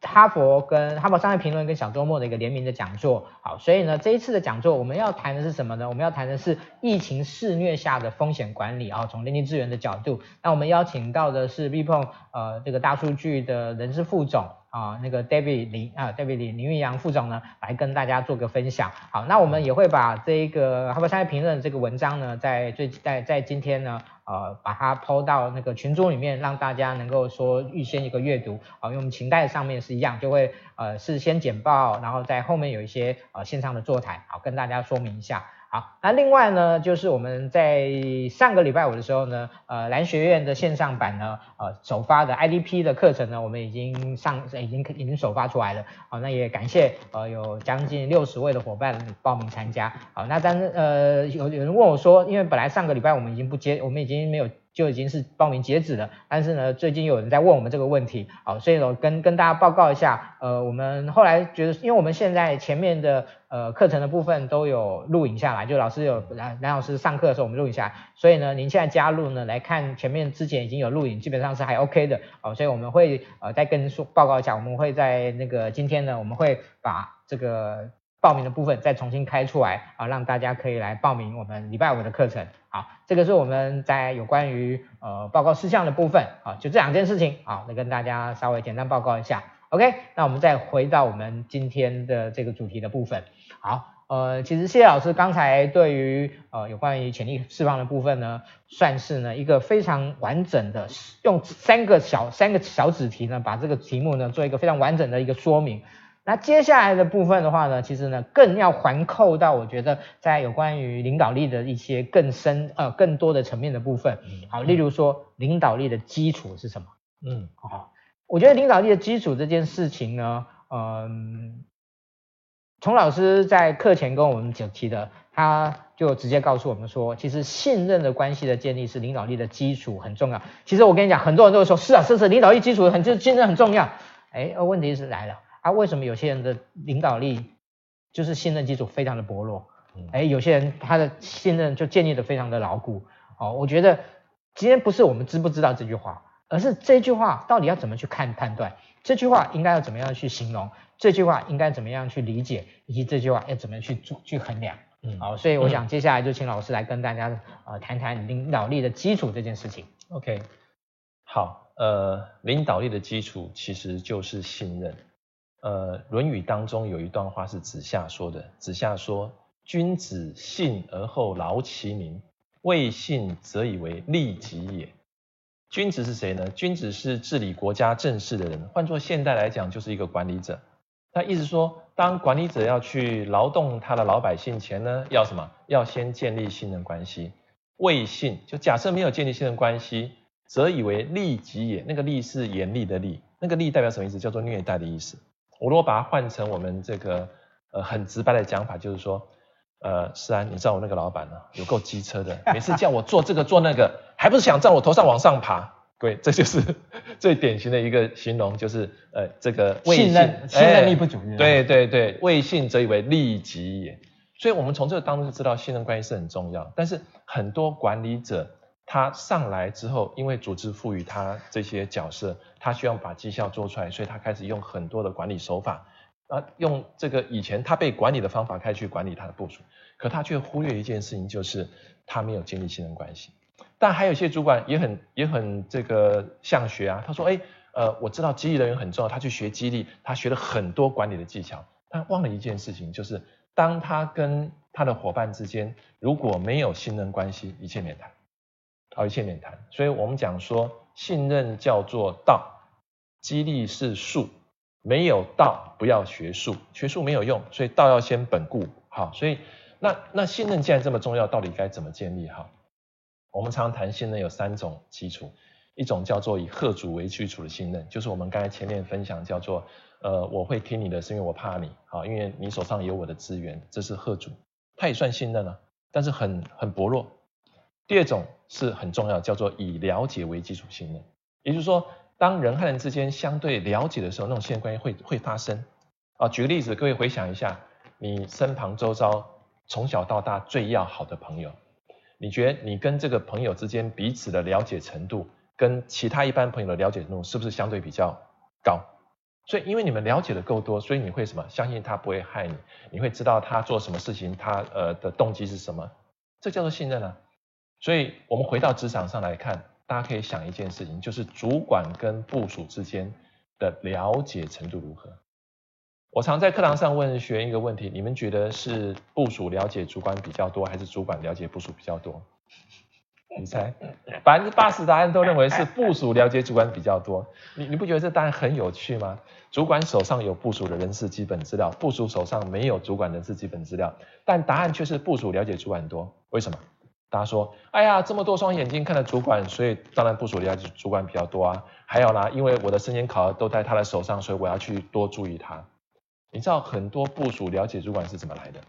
哈佛跟哈佛商业评论跟小周末的一个联名的讲座，好，所以呢，这一次的讲座我们要谈的是什么呢？我们要谈的是疫情肆虐下的风险管理啊，从人力资源的角度，那我们邀请到的是 BPON 呃这个大数据的人事副总啊，那个 David 林啊 David 林林玉阳副总呢，来跟大家做个分享。好，那我们也会把这一个哈佛商业评论这个文章呢，在最在在今天呢。呃，把它抛到那个群组里面，让大家能够说预先一个阅读啊，因为我们晴带上面是一样，就会呃是先简报，然后在后面有一些呃线上的座谈，好跟大家说明一下。好，那另外呢，就是我们在上个礼拜五的时候呢，呃，蓝学院的线上版呢，呃，首发的 IDP 的课程呢，我们已经上，已经已经首发出来了。好，那也感谢呃有将近六十位的伙伴报名参加。好，那但是呃有有人问我说，因为本来上个礼拜我们已经不接，我们已经没有。就已经是报名截止了，但是呢，最近有人在问我们这个问题，好，所以我跟跟大家报告一下，呃，我们后来觉得，因为我们现在前面的呃课程的部分都有录影下来，就老师有蓝蓝老师上课的时候我们录影下来，所以呢，您现在加入呢来看前面之前已经有录影，基本上是还 OK 的，好，所以我们会呃再跟说报告一下，我们会在那个今天呢，我们会把这个。报名的部分再重新开出来啊，让大家可以来报名我们礼拜五的课程。好，这个是我们在有关于呃报告事项的部分啊，就这两件事情好，来跟大家稍微简单报告一下。OK，那我们再回到我们今天的这个主题的部分。好，呃，其实谢老师刚才对于呃有关于潜力释放的部分呢，算是呢一个非常完整的，用三个小三个小子题呢，把这个题目呢做一个非常完整的一个说明。那接下来的部分的话呢，其实呢更要环扣到我觉得在有关于领导力的一些更深呃更多的层面的部分。好，例如说领导力的基础是什么？嗯，好，我觉得领导力的基础这件事情呢，嗯，从老师在课前跟我们讲提的，他就直接告诉我们说，其实信任的关系的建立是领导力的基础很重要。其实我跟你讲，很多人都会说，是啊，是是，领导力基础很就是信任很重要。哎，问题是来了。啊，为什么有些人的领导力就是信任基础非常的薄弱？哎，有些人他的信任就建立的非常的牢固。哦，我觉得今天不是我们知不知道这句话，而是这句话到底要怎么去看判断？这句话应该要怎么样去形容？这句话应该怎么样去理解？以及这句话要怎么样去做去衡量？嗯，好，所以我想接下来就请老师来跟大家呃谈谈领导力的基础这件事情。OK，好，呃，领导力的基础其实就是信任。呃，《论语》当中有一段话是子夏说的。子夏说：“君子信而后劳其民，未信则以为利己也。”君子是谁呢？君子是治理国家政事的人，换作现代来讲，就是一个管理者。他意思说，当管理者要去劳动他的老百姓前呢，要什么？要先建立信任关系。未信，就假设没有建立信任关系，则以为利己也。那个利是严厉的利，那个利代表什么意思？叫做虐待的意思。我如果把它换成我们这个呃很直白的讲法，就是说，呃，是啊，你知道我那个老板呢，有够机车的，每次叫我做这个做那个，还不是想在我头上往上爬？各位，这就是最典型的一个形容，就是呃这个信任信任力不足。对对对，未信则以为利己也。所以我们从这个当中就知道信任关系是很重要。但是很多管理者他上来之后，因为组织赋予他这些角色。他需要把绩效做出来，所以他开始用很多的管理手法，啊，用这个以前他被管理的方法开始去管理他的部属，可他却忽略一件事情，就是他没有建立信任关系。但还有一些主管也很也很这个像学啊，他说，哎，呃，我知道激励人员很重要，他去学激励，他学了很多管理的技巧，但忘了一件事情，就是当他跟他的伙伴之间如果没有信任关系，一切免谈，好，一切免谈。所以我们讲说。信任叫做道，激励是术，没有道不要学术，学术没有用，所以道要先本固。好，所以那那信任既然这么重要，到底该怎么建立？哈，我们常常谈信任有三种基础，一种叫做以贺主为基础的信任，就是我们刚才前面分享叫做，呃，我会听你的，是因为我怕你，好，因为你手上有我的资源，这是贺主，他也算信任啊，但是很很薄弱。第二种是很重要，叫做以了解为基础信任，也就是说，当人和人之间相对了解的时候，那种信任关系会会发生。啊，举个例子，各位回想一下，你身旁周遭从小到大最要好的朋友，你觉得你跟这个朋友之间彼此的了解程度，跟其他一般朋友的了解程度，是不是相对比较高？所以因为你们了解的够多，所以你会什么？相信他不会害你，你会知道他做什么事情，他呃的动机是什么，这叫做信任啊。所以我们回到职场上来看，大家可以想一件事情，就是主管跟部署之间的了解程度如何？我常在课堂上问学员一个问题：你们觉得是部署了解主管比较多，还是主管了解部署比较多？你猜，百分之八十答案都认为是部署了解主管比较多。你你不觉得这答案很有趣吗？主管手上有部署的人事基本资料，部署手上没有主管人事基本资料，但答案却是部署了解主管多。为什么？大家说，哎呀，这么多双眼睛看着主管，所以当然部署了解主管比较多啊。还有啦，因为我的升迁考核都在他的手上，所以我要去多注意他。你知道很多部署了解主管是怎么来的？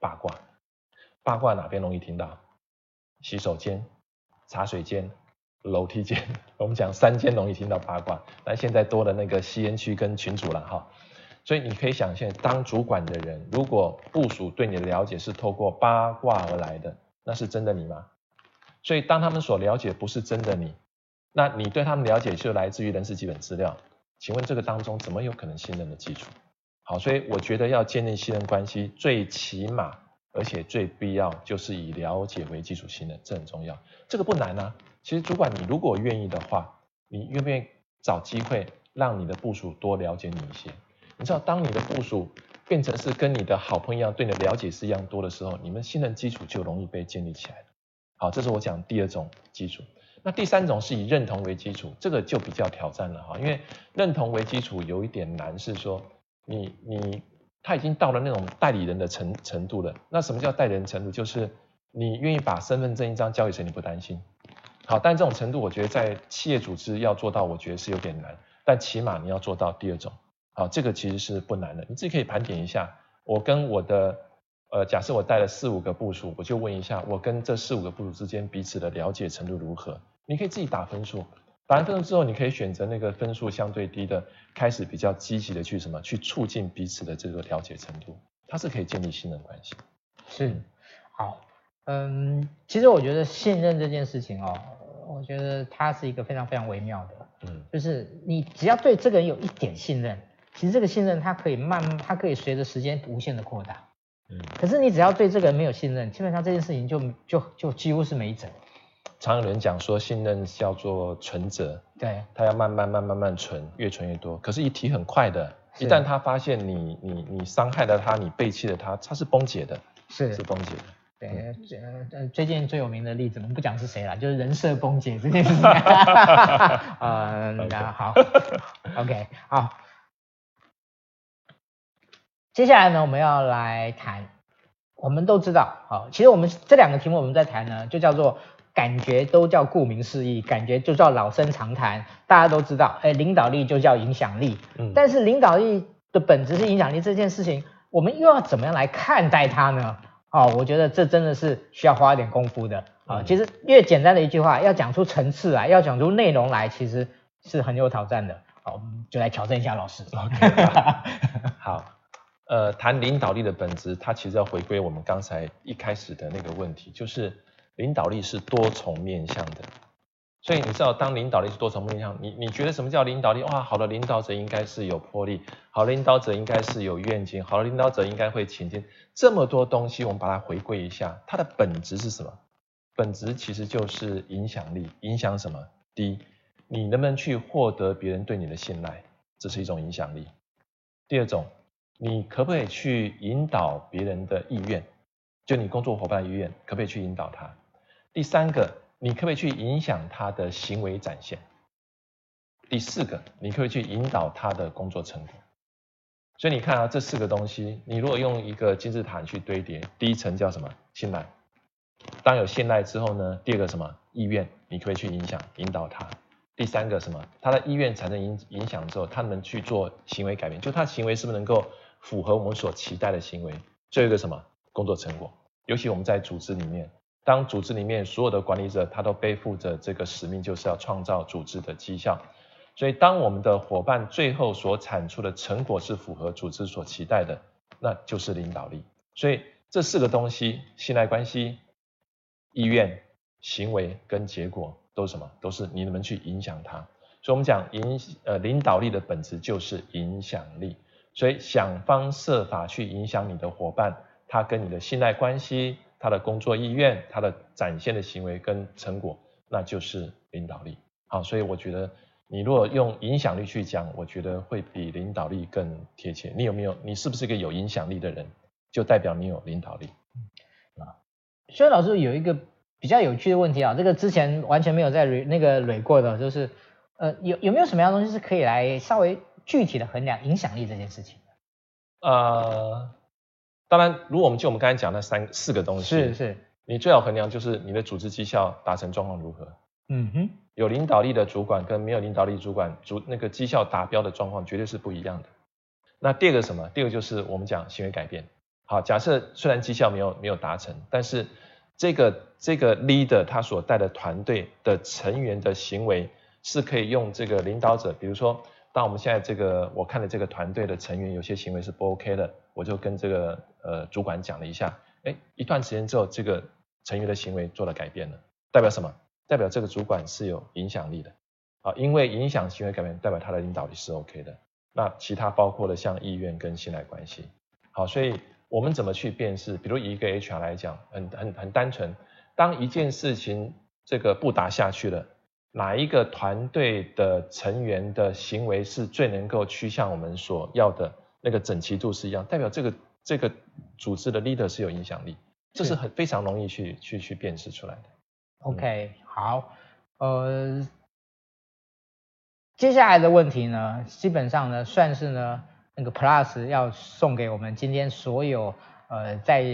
八卦，八卦哪边容易听到？洗手间、茶水间、楼梯间，我们讲三间容易听到八卦，但现在多了那个吸烟区跟群主了哈。所以你可以想象，当主管的人，如果部署对你的了解是透过八卦而来的，那是真的你吗？所以当他们所了解不是真的你，那你对他们了解就来自于人事基本资料。请问这个当中怎么有可能信任的基础？好，所以我觉得要建立信任关系，最起码而且最必要就是以了解为基础信任，这很重要。这个不难啊。其实主管你如果愿意的话，你愿不愿意找机会让你的部署多了解你一些？你知道，当你的部署变成是跟你的好朋友一样，对你的了解是一样多的时候，你们信任基础就容易被建立起来。好，这是我讲第二种基础。那第三种是以认同为基础，这个就比较挑战了哈，因为认同为基础有一点难，是说你你他已经到了那种代理人的程程度了。那什么叫代理人程度？就是你愿意把身份证一张交给谁，你不担心。好，但这种程度，我觉得在企业组织要做到，我觉得是有点难。但起码你要做到第二种，好，这个其实是不难的。你自己可以盘点一下，我跟我的。呃，假设我带了四五个部署，我就问一下，我跟这四五个部署之间彼此的了解程度如何？你可以自己打分数，打完分数之后，你可以选择那个分数相对低的，开始比较积极的去什么，去促进彼此的这个了解程度，它是可以建立信任关系。是，好，嗯，其实我觉得信任这件事情哦，我觉得它是一个非常非常微妙的，嗯，就是你只要对这个人有一点信任，其实这个信任它可以慢慢，它可以随着时间无限的扩大。嗯可是你只要对这个人没有信任，基本上这件事情就就就几乎是没整。常有人讲说，信任叫做存折，对，他要慢慢慢慢慢存，越存越多。可是，一提很快的，一旦他发现你你你伤害了他，你背弃了他，他是崩解的，是是崩解的。对，呃，最近最有名的例子，我们不讲是谁了，就是人设崩解这件事情。嗯，那好，OK，好。接下来呢，我们要来谈。我们都知道，好，其实我们这两个题目我们在谈呢，就叫做感觉都叫顾名思义，感觉就叫老生常谈。大家都知道，哎，领导力就叫影响力。嗯，但是领导力的本质是影响力这件事情，我们又要怎么样来看待它呢？哦，我觉得这真的是需要花一点功夫的啊。其实越简单的一句话，要讲出层次来，要讲出内容来，其实是很有挑战的。好，我们就来挑战一下老师。Okay, 好。呃，谈领导力的本质，它其实要回归我们刚才一开始的那个问题，就是领导力是多重面向的。所以你知道，当领导力是多重面向，你你觉得什么叫领导力？哇，好的领导者应该是有魄力，好的领导者应该是有愿景，好的领导者应该会前进。这么多东西，我们把它回归一下，它的本质是什么？本质其实就是影响力。影响什么？第一，你能不能去获得别人对你的信赖？这是一种影响力。第二种。你可不可以去引导别人的意愿？就你工作伙伴的意愿，可不可以去引导他？第三个，你可不可以去影响他的行为展现？第四个，你可不可以去引导他的工作成果？所以你看啊，这四个东西，你如果用一个金字塔去堆叠，第一层叫什么？信赖。当有信赖之后呢，第二个什么？意愿，你可以去影响、引导他？第三个什么？他的意愿产生影影响之后，他能去做行为改变，就他行为是不是能够？符合我们所期待的行为，最后一个什么工作成果？尤其我们在组织里面，当组织里面所有的管理者他都背负着这个使命，就是要创造组织的绩效。所以，当我们的伙伴最后所产出的成果是符合组织所期待的，那就是领导力。所以，这四个东西：信赖关系、意愿、行为跟结果，都是什么？都是你能不能去影响它。所以我们讲影呃领导力的本质就是影响力，所以想方设法去影响你的伙伴，他跟你的信赖关系，他的工作意愿，他的展现的行为跟成果，那就是领导力。好，所以我觉得你如果用影响力去讲，我觉得会比领导力更贴切。你有没有？你是不是一个有影响力的人，就代表你有领导力。啊，所以老师有一个比较有趣的问题啊，这个之前完全没有在那个捋过的，就是。呃，有有没有什么样的东西是可以来稍微具体的衡量影响力这件事情？呃，当然，如果我们就我们刚才讲那三四个东西，是是，你最好衡量就是你的组织绩效达成状况如何。嗯哼，有领导力的主管跟没有领导力主管主那个绩效达标的状况绝对是不一样的。那第二个什么？第二个就是我们讲行为改变。好，假设虽然绩效没有没有达成，但是这个这个 leader 他所带的团队的成员的行为。是可以用这个领导者，比如说，当我们现在这个我看的这个团队的成员有些行为是不 OK 的，我就跟这个呃主管讲了一下，哎，一段时间之后，这个成员的行为做了改变了，代表什么？代表这个主管是有影响力的，啊，因为影响行为改变，代表他的领导力是 OK 的。那其他包括了像意愿跟信赖关系，好，所以我们怎么去辨识？比如以一个 HR 来讲，很很很单纯，当一件事情这个不达下去了。哪一个团队的成员的行为是最能够趋向我们所要的那个整齐度是一样，代表这个这个组织的 leader 是有影响力，这是很非常容易去去去辨识出来的。OK，好，呃，接下来的问题呢，基本上呢算是呢那个 Plus 要送给我们今天所有呃在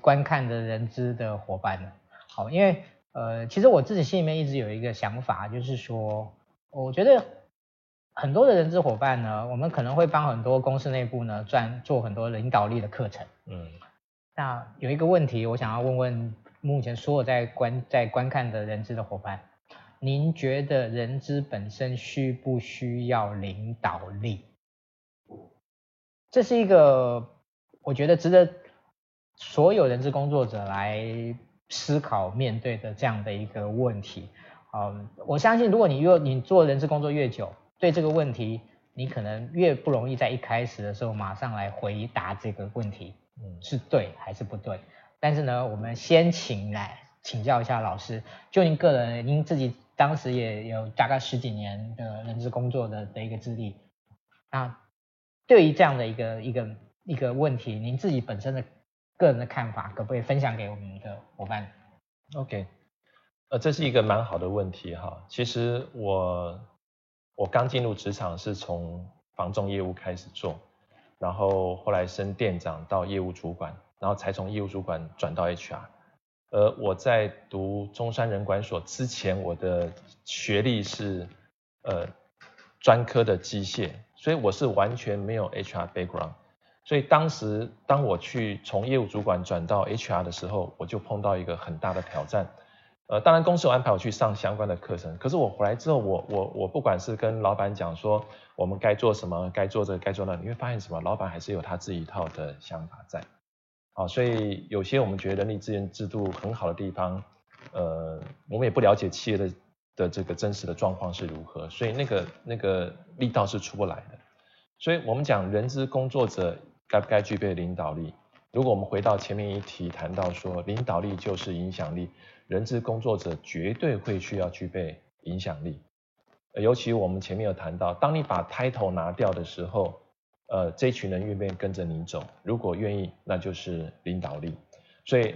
观看的人资的伙伴了。好，因为。呃，其实我自己心里面一直有一个想法，就是说，我觉得很多的人资伙伴呢，我们可能会帮很多公司内部呢赚做很多领导力的课程。嗯，那有一个问题，我想要问问目前所有在观在观看的人资的伙伴，您觉得人资本身需不需要领导力？这是一个我觉得值得所有人资工作者来。思考面对的这样的一个问题，嗯，我相信如果你越你做人事工作越久，对这个问题你可能越不容易在一开始的时候马上来回答这个问题，嗯，是对还是不对？但是呢，我们先请来请教一下老师，就您个人，您自己当时也有大概十几年的人事工作的的一个资历，那对于这样的一个一个一个问题，您自己本身的。个人的看法可不可以分享给我们的伙伴？OK，呃，这是一个蛮好的问题哈。其实我我刚进入职场是从房仲业务开始做，然后后来升店长到业务主管，然后才从业务主管转到 HR。而我在读中山人管所之前，我的学历是呃专科的机械，所以我是完全没有 HR background。所以当时当我去从业务主管转到 HR 的时候，我就碰到一个很大的挑战。呃，当然公司有安排我去上相关的课程，可是我回来之后，我我我不管是跟老板讲说我们该做什么，该做这个，该做那，你会发现什么？老板还是有他自己一套的想法在。好，所以有些我们觉得人力资源制度很好的地方，呃，我们也不了解企业的的这个真实的状况是如何，所以那个那个力道是出不来的。所以我们讲人资工作者。该不该具备领导力？如果我们回到前面一题谈到说，领导力就是影响力，人资工作者绝对会需要具备影响力。尤其我们前面有谈到，当你把 title 拿掉的时候，呃，这群人愿不愿意跟着你走？如果愿意，那就是领导力。所以，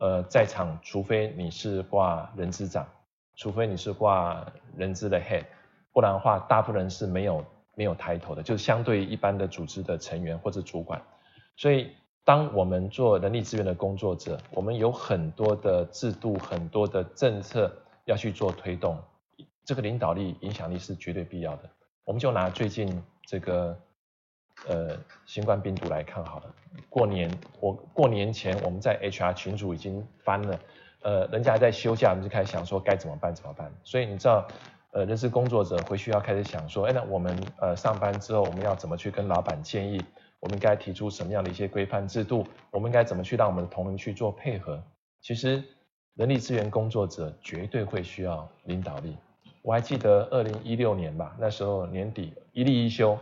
呃，在场除非你是挂人资长，除非你是挂人资的 head，不然的话，大部分人是没有。没有抬头的，就是相对一般的组织的成员或者主管，所以当我们做人力资源的工作者，我们有很多的制度、很多的政策要去做推动，这个领导力、影响力是绝对必要的。我们就拿最近这个呃新冠病毒来看好了，过年我过年前我们在 HR 群组已经翻了，呃，人家还在休假，我们就开始想说该怎么办怎么办，所以你知道。呃，人事工作者回去要开始想说，哎，那我们呃上班之后，我们要怎么去跟老板建议？我们应该提出什么样的一些规范制度？我们应该怎么去让我们的同仁去做配合？其实，人力资源工作者绝对会需要领导力。我还记得二零一六年吧，那时候年底一例一休，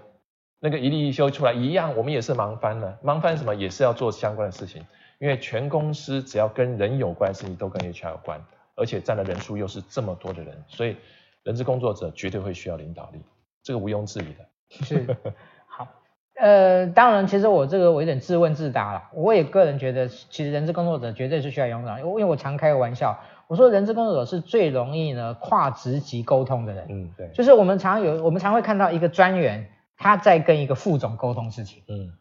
那个一例一休出来一样，我们也是忙翻了。忙翻什么？也是要做相关的事情，因为全公司只要跟人有关的事情都跟 HR 有关，而且占的人数又是这么多的人，所以人资工作者绝对会需要领导力，这个毋庸置疑的。是，好，呃，当然，其实我这个我有点自问自答了，我也个人觉得，其实人资工作者绝对是需要领导力，因为我常开个玩笑。我说，人资工作者是最容易呢跨职级沟通的人。嗯，对。就是我们常有，我们常会看到一个专员他在跟一个副总沟通事情。嗯。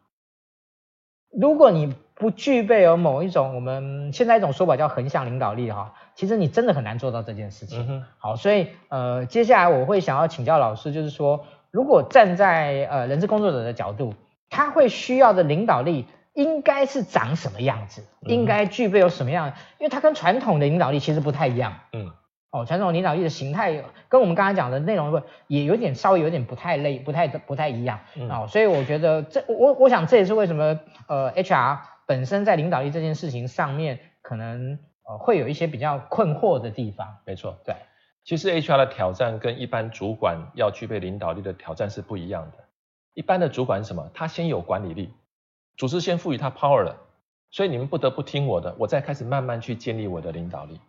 如果你不具备有某一种我们现在一种说法叫横向领导力哈，其实你真的很难做到这件事情。嗯。好，所以呃，接下来我会想要请教老师，就是说，如果站在呃人事工作者的角度，他会需要的领导力。应该是长什么样子？应该具备有什么样？因为它跟传统的领导力其实不太一样。嗯，哦，传统领导力的形态跟我们刚才讲的内容也有点稍微有点不太类，不太不太一样。嗯，哦，所以我觉得这我我想这也是为什么呃 HR 本身在领导力这件事情上面可能呃会有一些比较困惑的地方。没错，对。其实 HR 的挑战跟一般主管要具备领导力的挑战是不一样的。一般的主管是什么？他先有管理力。组织先赋予他 power 了，所以你们不得不听我的，我再开始慢慢去建立我的领导力。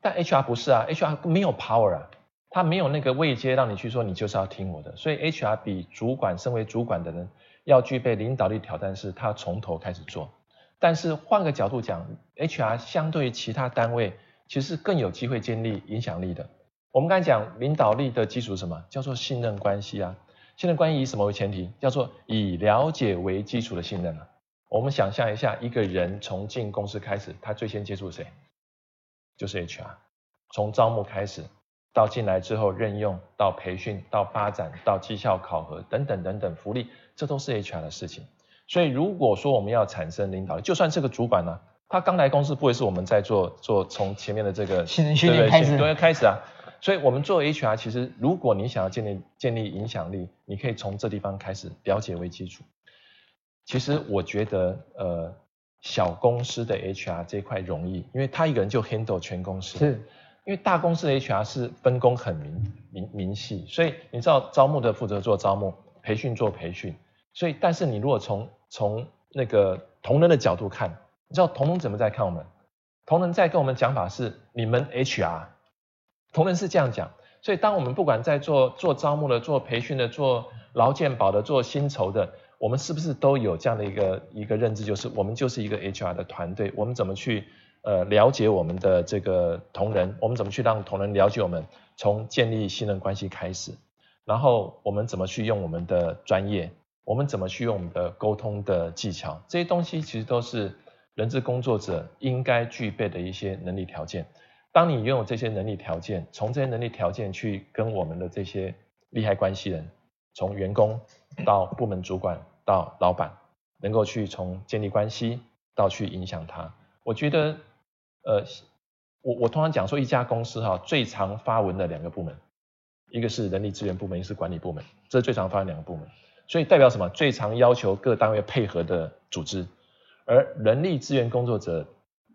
但 HR 不是啊，HR 没有 power 啊，他没有那个位阶让你去说你就是要听我的，所以 HR 比主管身为主管的人要具备领导力挑战是，他从头开始做。但是换个角度讲，HR 相对于其他单位其实更有机会建立影响力的。我们刚才讲领导力的基础是什么？叫做信任关系啊。信任关系以什么为前提？叫做以了解为基础的信任啊。我们想象一下，一个人从进公司开始，他最先接触谁？就是 HR。从招募开始，到进来之后任用，到培训，到发展，到绩效考核等等等等福利，这都是 HR 的事情。所以如果说我们要产生领导力，就算是个主管呢、啊，他刚来公司不会是我们在做做从前面的这个 新人训练开始，对，开始啊。所以，我们做 HR，其实如果你想要建立建立影响力，你可以从这地方开始了解为基础。其实我觉得，呃，小公司的 HR 这一块容易，因为他一个人就 handle 全公司。是。因为大公司的 HR 是分工很明明明细，所以你知道招募的负责做招募，培训做培训。所以，但是你如果从从那个同仁的角度看，你知道同仁怎么在看我们？同仁在跟我们讲法是，你们 HR。同仁是这样讲，所以当我们不管在做做招募的、做培训的、做劳健保的、做薪酬的，我们是不是都有这样的一个一个认知，就是我们就是一个 HR 的团队，我们怎么去呃了解我们的这个同仁，我们怎么去让同仁了解我们，从建立信任关系开始，然后我们怎么去用我们的专业，我们怎么去用我们的沟通的技巧，这些东西其实都是人资工作者应该具备的一些能力条件。当你拥有这些能力条件，从这些能力条件去跟我们的这些利害关系人，从员工到部门主管到老板，能够去从建立关系到去影响他，我觉得，呃，我我通常讲说一家公司哈，最常发文的两个部门，一个是人力资源部门，一个是管理部门，这是最常发文两个部门，所以代表什么？最常要求各单位配合的组织，而人力资源工作者。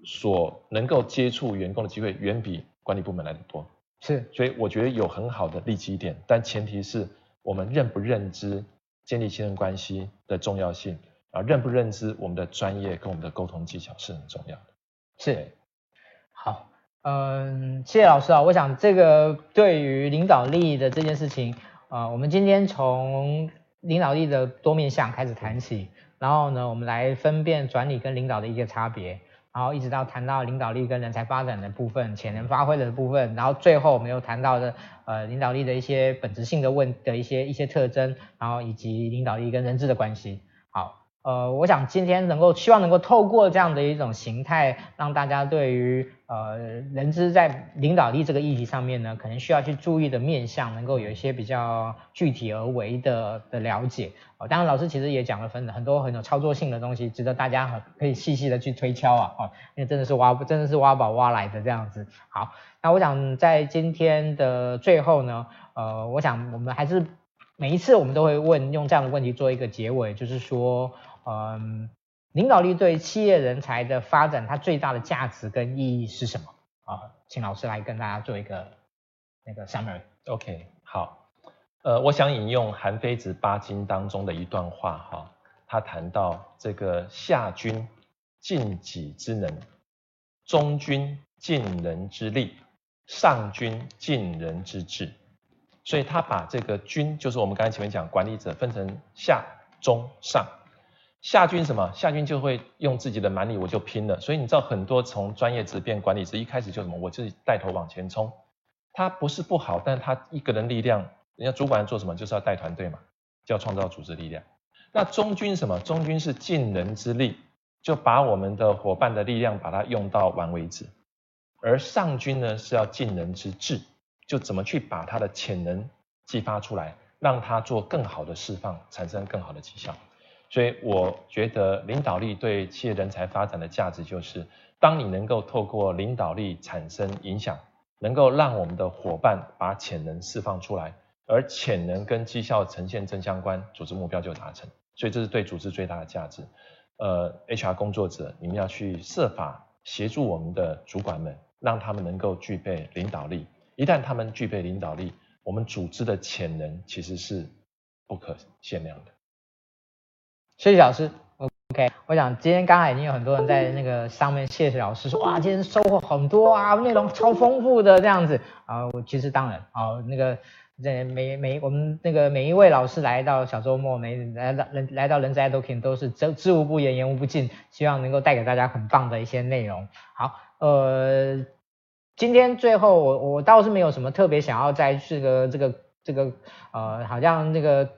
所能够接触员工的机会远比管理部门来的多，是，所以我觉得有很好的利基点，但前提是我们认不认知建立信任关系的重要性啊，认不认知我们的专业跟我们的沟通技巧是很重要的。是，好，嗯，谢谢老师啊，我想这个对于领导力的这件事情啊，我们今天从领导力的多面向开始谈起，然后呢，我们来分辨转理跟领导的一个差别。然后一直到谈到领导力跟人才发展的部分，潜能发挥的部分，然后最后我们又谈到的呃领导力的一些本质性的问的一些一些特征，然后以及领导力跟人质的关系。呃，我想今天能够希望能够透过这样的一种形态，让大家对于呃人资在领导力这个议题上面呢，可能需要去注意的面向，能够有一些比较具体而为的的了解。哦，当然老师其实也讲了分很多很有操作性的东西，值得大家很可以细细的去推敲啊，哦，因为真的是挖真的是挖宝挖来的这样子。好，那我想在今天的最后呢，呃，我想我们还是每一次我们都会问用这样的问题做一个结尾，就是说。嗯，领导力对企业人才的发展，它最大的价值跟意义是什么？啊，请老师来跟大家做一个那个 summary。OK，好，呃，我想引用《韩非子·八经》当中的一段话哈，他谈到这个下君尽己之能，中君尽人之力，上君尽人之智。所以他把这个君，就是我们刚才前面讲管理者，分成下、中、上。下军什么？下军就会用自己的蛮力，我就拼了。所以你知道很多从专业职变管理职，一开始就什么，我自己带头往前冲。他不是不好，但他一个人力量，人家主管做什么，就是要带团队嘛，就要创造组织力量。那中军什么？中军是尽人之力，就把我们的伙伴的力量把它用到完为止。而上军呢，是要尽人之智。就怎么去把他的潜能激发出来，让他做更好的释放，产生更好的绩效。所以我觉得领导力对企业人才发展的价值，就是当你能够透过领导力产生影响，能够让我们的伙伴把潜能释放出来，而潜能跟绩效呈现正相关，组织目标就达成。所以这是对组织最大的价值。呃，HR 工作者，你们要去设法协助我们的主管们，让他们能够具备领导力。一旦他们具备领导力，我们组织的潜能其实是不可限量的。谢谢老师。OK，我想今天刚才已经有很多人在那个上面谢谢老师说，哇，今天收获很多啊，内容超丰富的这样子啊。我其实当然啊，那个在每每我们那个每一位老师来到小周末，每来到人来到人资 i-Talking 都是知知无不言，言无不尽，希望能够带给大家很棒的一些内容。好，呃。今天最后我我倒是没有什么特别想要在这个这个这个呃好像那个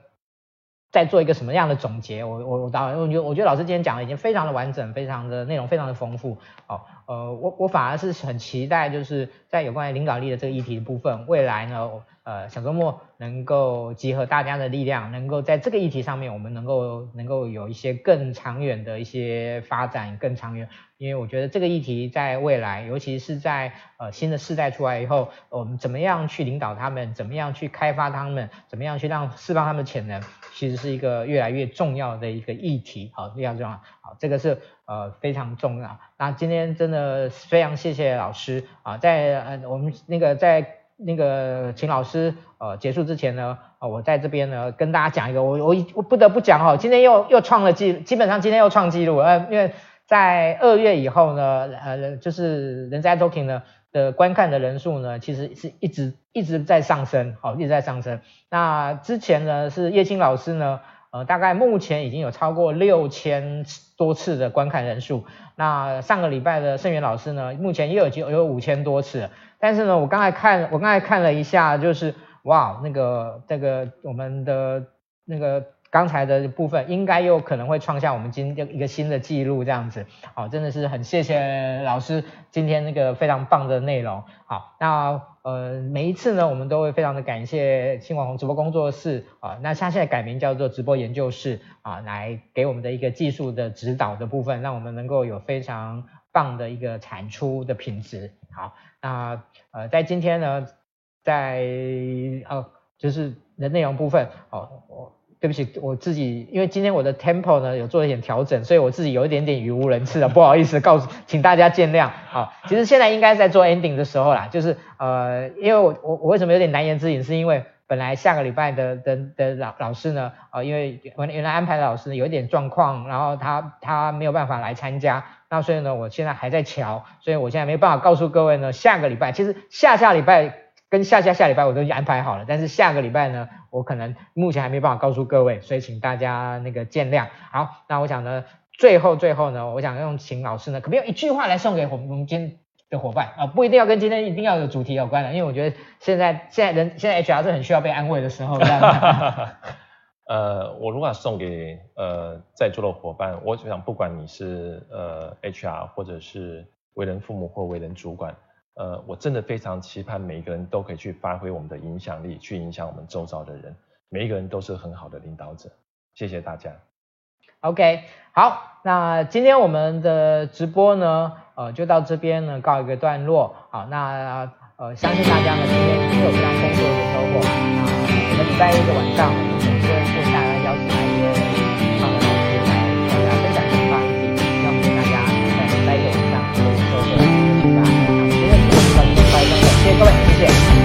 再做一个什么样的总结，我我我当然我觉得我觉得老师今天讲的已经非常的完整，非常的内容非常的丰富。哦，呃我我反而是很期待就是在有关于领导力的这个议题的部分，未来呢呃小周末能够集合大家的力量，能够在这个议题上面我们能够能够有一些更长远的一些发展，更长远。因为我觉得这个议题在未来，尤其是在呃新的世代出来以后，我们怎么样去领导他们，怎么样去开发他们，怎么样去让释放他们潜能，其实是一个越来越重要的一个议题。好，非常重要。好，这个是呃非常重要。那今天真的非常谢谢老师啊，在呃我们那个在那个秦老师呃结束之前呢，啊我在这边呢跟大家讲一个，我我我不得不讲哦，今天又又创了记，基本上今天又创纪录，呃因为。在二月以后呢，呃，就是人在 talking 呢的观看的人数呢，其实是一直一直在上升，好，一直在上升。那之前呢是叶青老师呢，呃，大概目前已经有超过六千多次的观看人数。那上个礼拜的盛元老师呢，目前也有有有五千多次。但是呢，我刚才看我刚才看了一下，就是哇，那个这个我们的那个。刚才的部分应该又可能会创下我们今天一个新的记录，这样子，好，真的是很谢谢老师今天那个非常棒的内容，好，那呃每一次呢，我们都会非常的感谢新网红直播工作室啊，那他现在改名叫做直播研究室啊，来给我们的一个技术的指导的部分，让我们能够有非常棒的一个产出的品质，好，那呃在今天呢，在呃就是的内容部分，哦我。对不起，我自己因为今天我的 tempo 呢有做一点调整，所以我自己有一点点语无伦次了，不好意思，告诉请大家见谅。好，其实现在应该在做 ending 的时候啦，就是呃，因为我我我为什么有点难言之隐，是因为本来下个礼拜的的的老老师呢，呃，因为原原来安排的老师呢有一点状况，然后他他没有办法来参加，那所以呢，我现在还在乔，所以我现在没办法告诉各位呢，下个礼拜其实下下礼拜。跟下下下礼拜我都已经安排好了，但是下个礼拜呢，我可能目前还没办法告诉各位，所以请大家那个见谅。好，那我想呢，最后最后呢，我想用请老师呢，可不可以用一句话来送给我们我们今天的伙伴啊？不一定要跟今天一定要有主题有关的，因为我觉得现在现在人现在 HR 是很需要被安慰的时候。呃，我如果要送给呃在座的伙伴，我想不管你是呃 HR 或者是为人父母或为人主管。呃，我真的非常期盼每一个人都可以去发挥我们的影响力，去影响我们周遭的人。每一个人都是很好的领导者。谢谢大家。OK，好，那今天我们的直播呢，呃，就到这边呢告一个段落。好，那呃，相信大家呢今天一定有非常丰富的收获。那我们礼拜一的晚上，Yeah.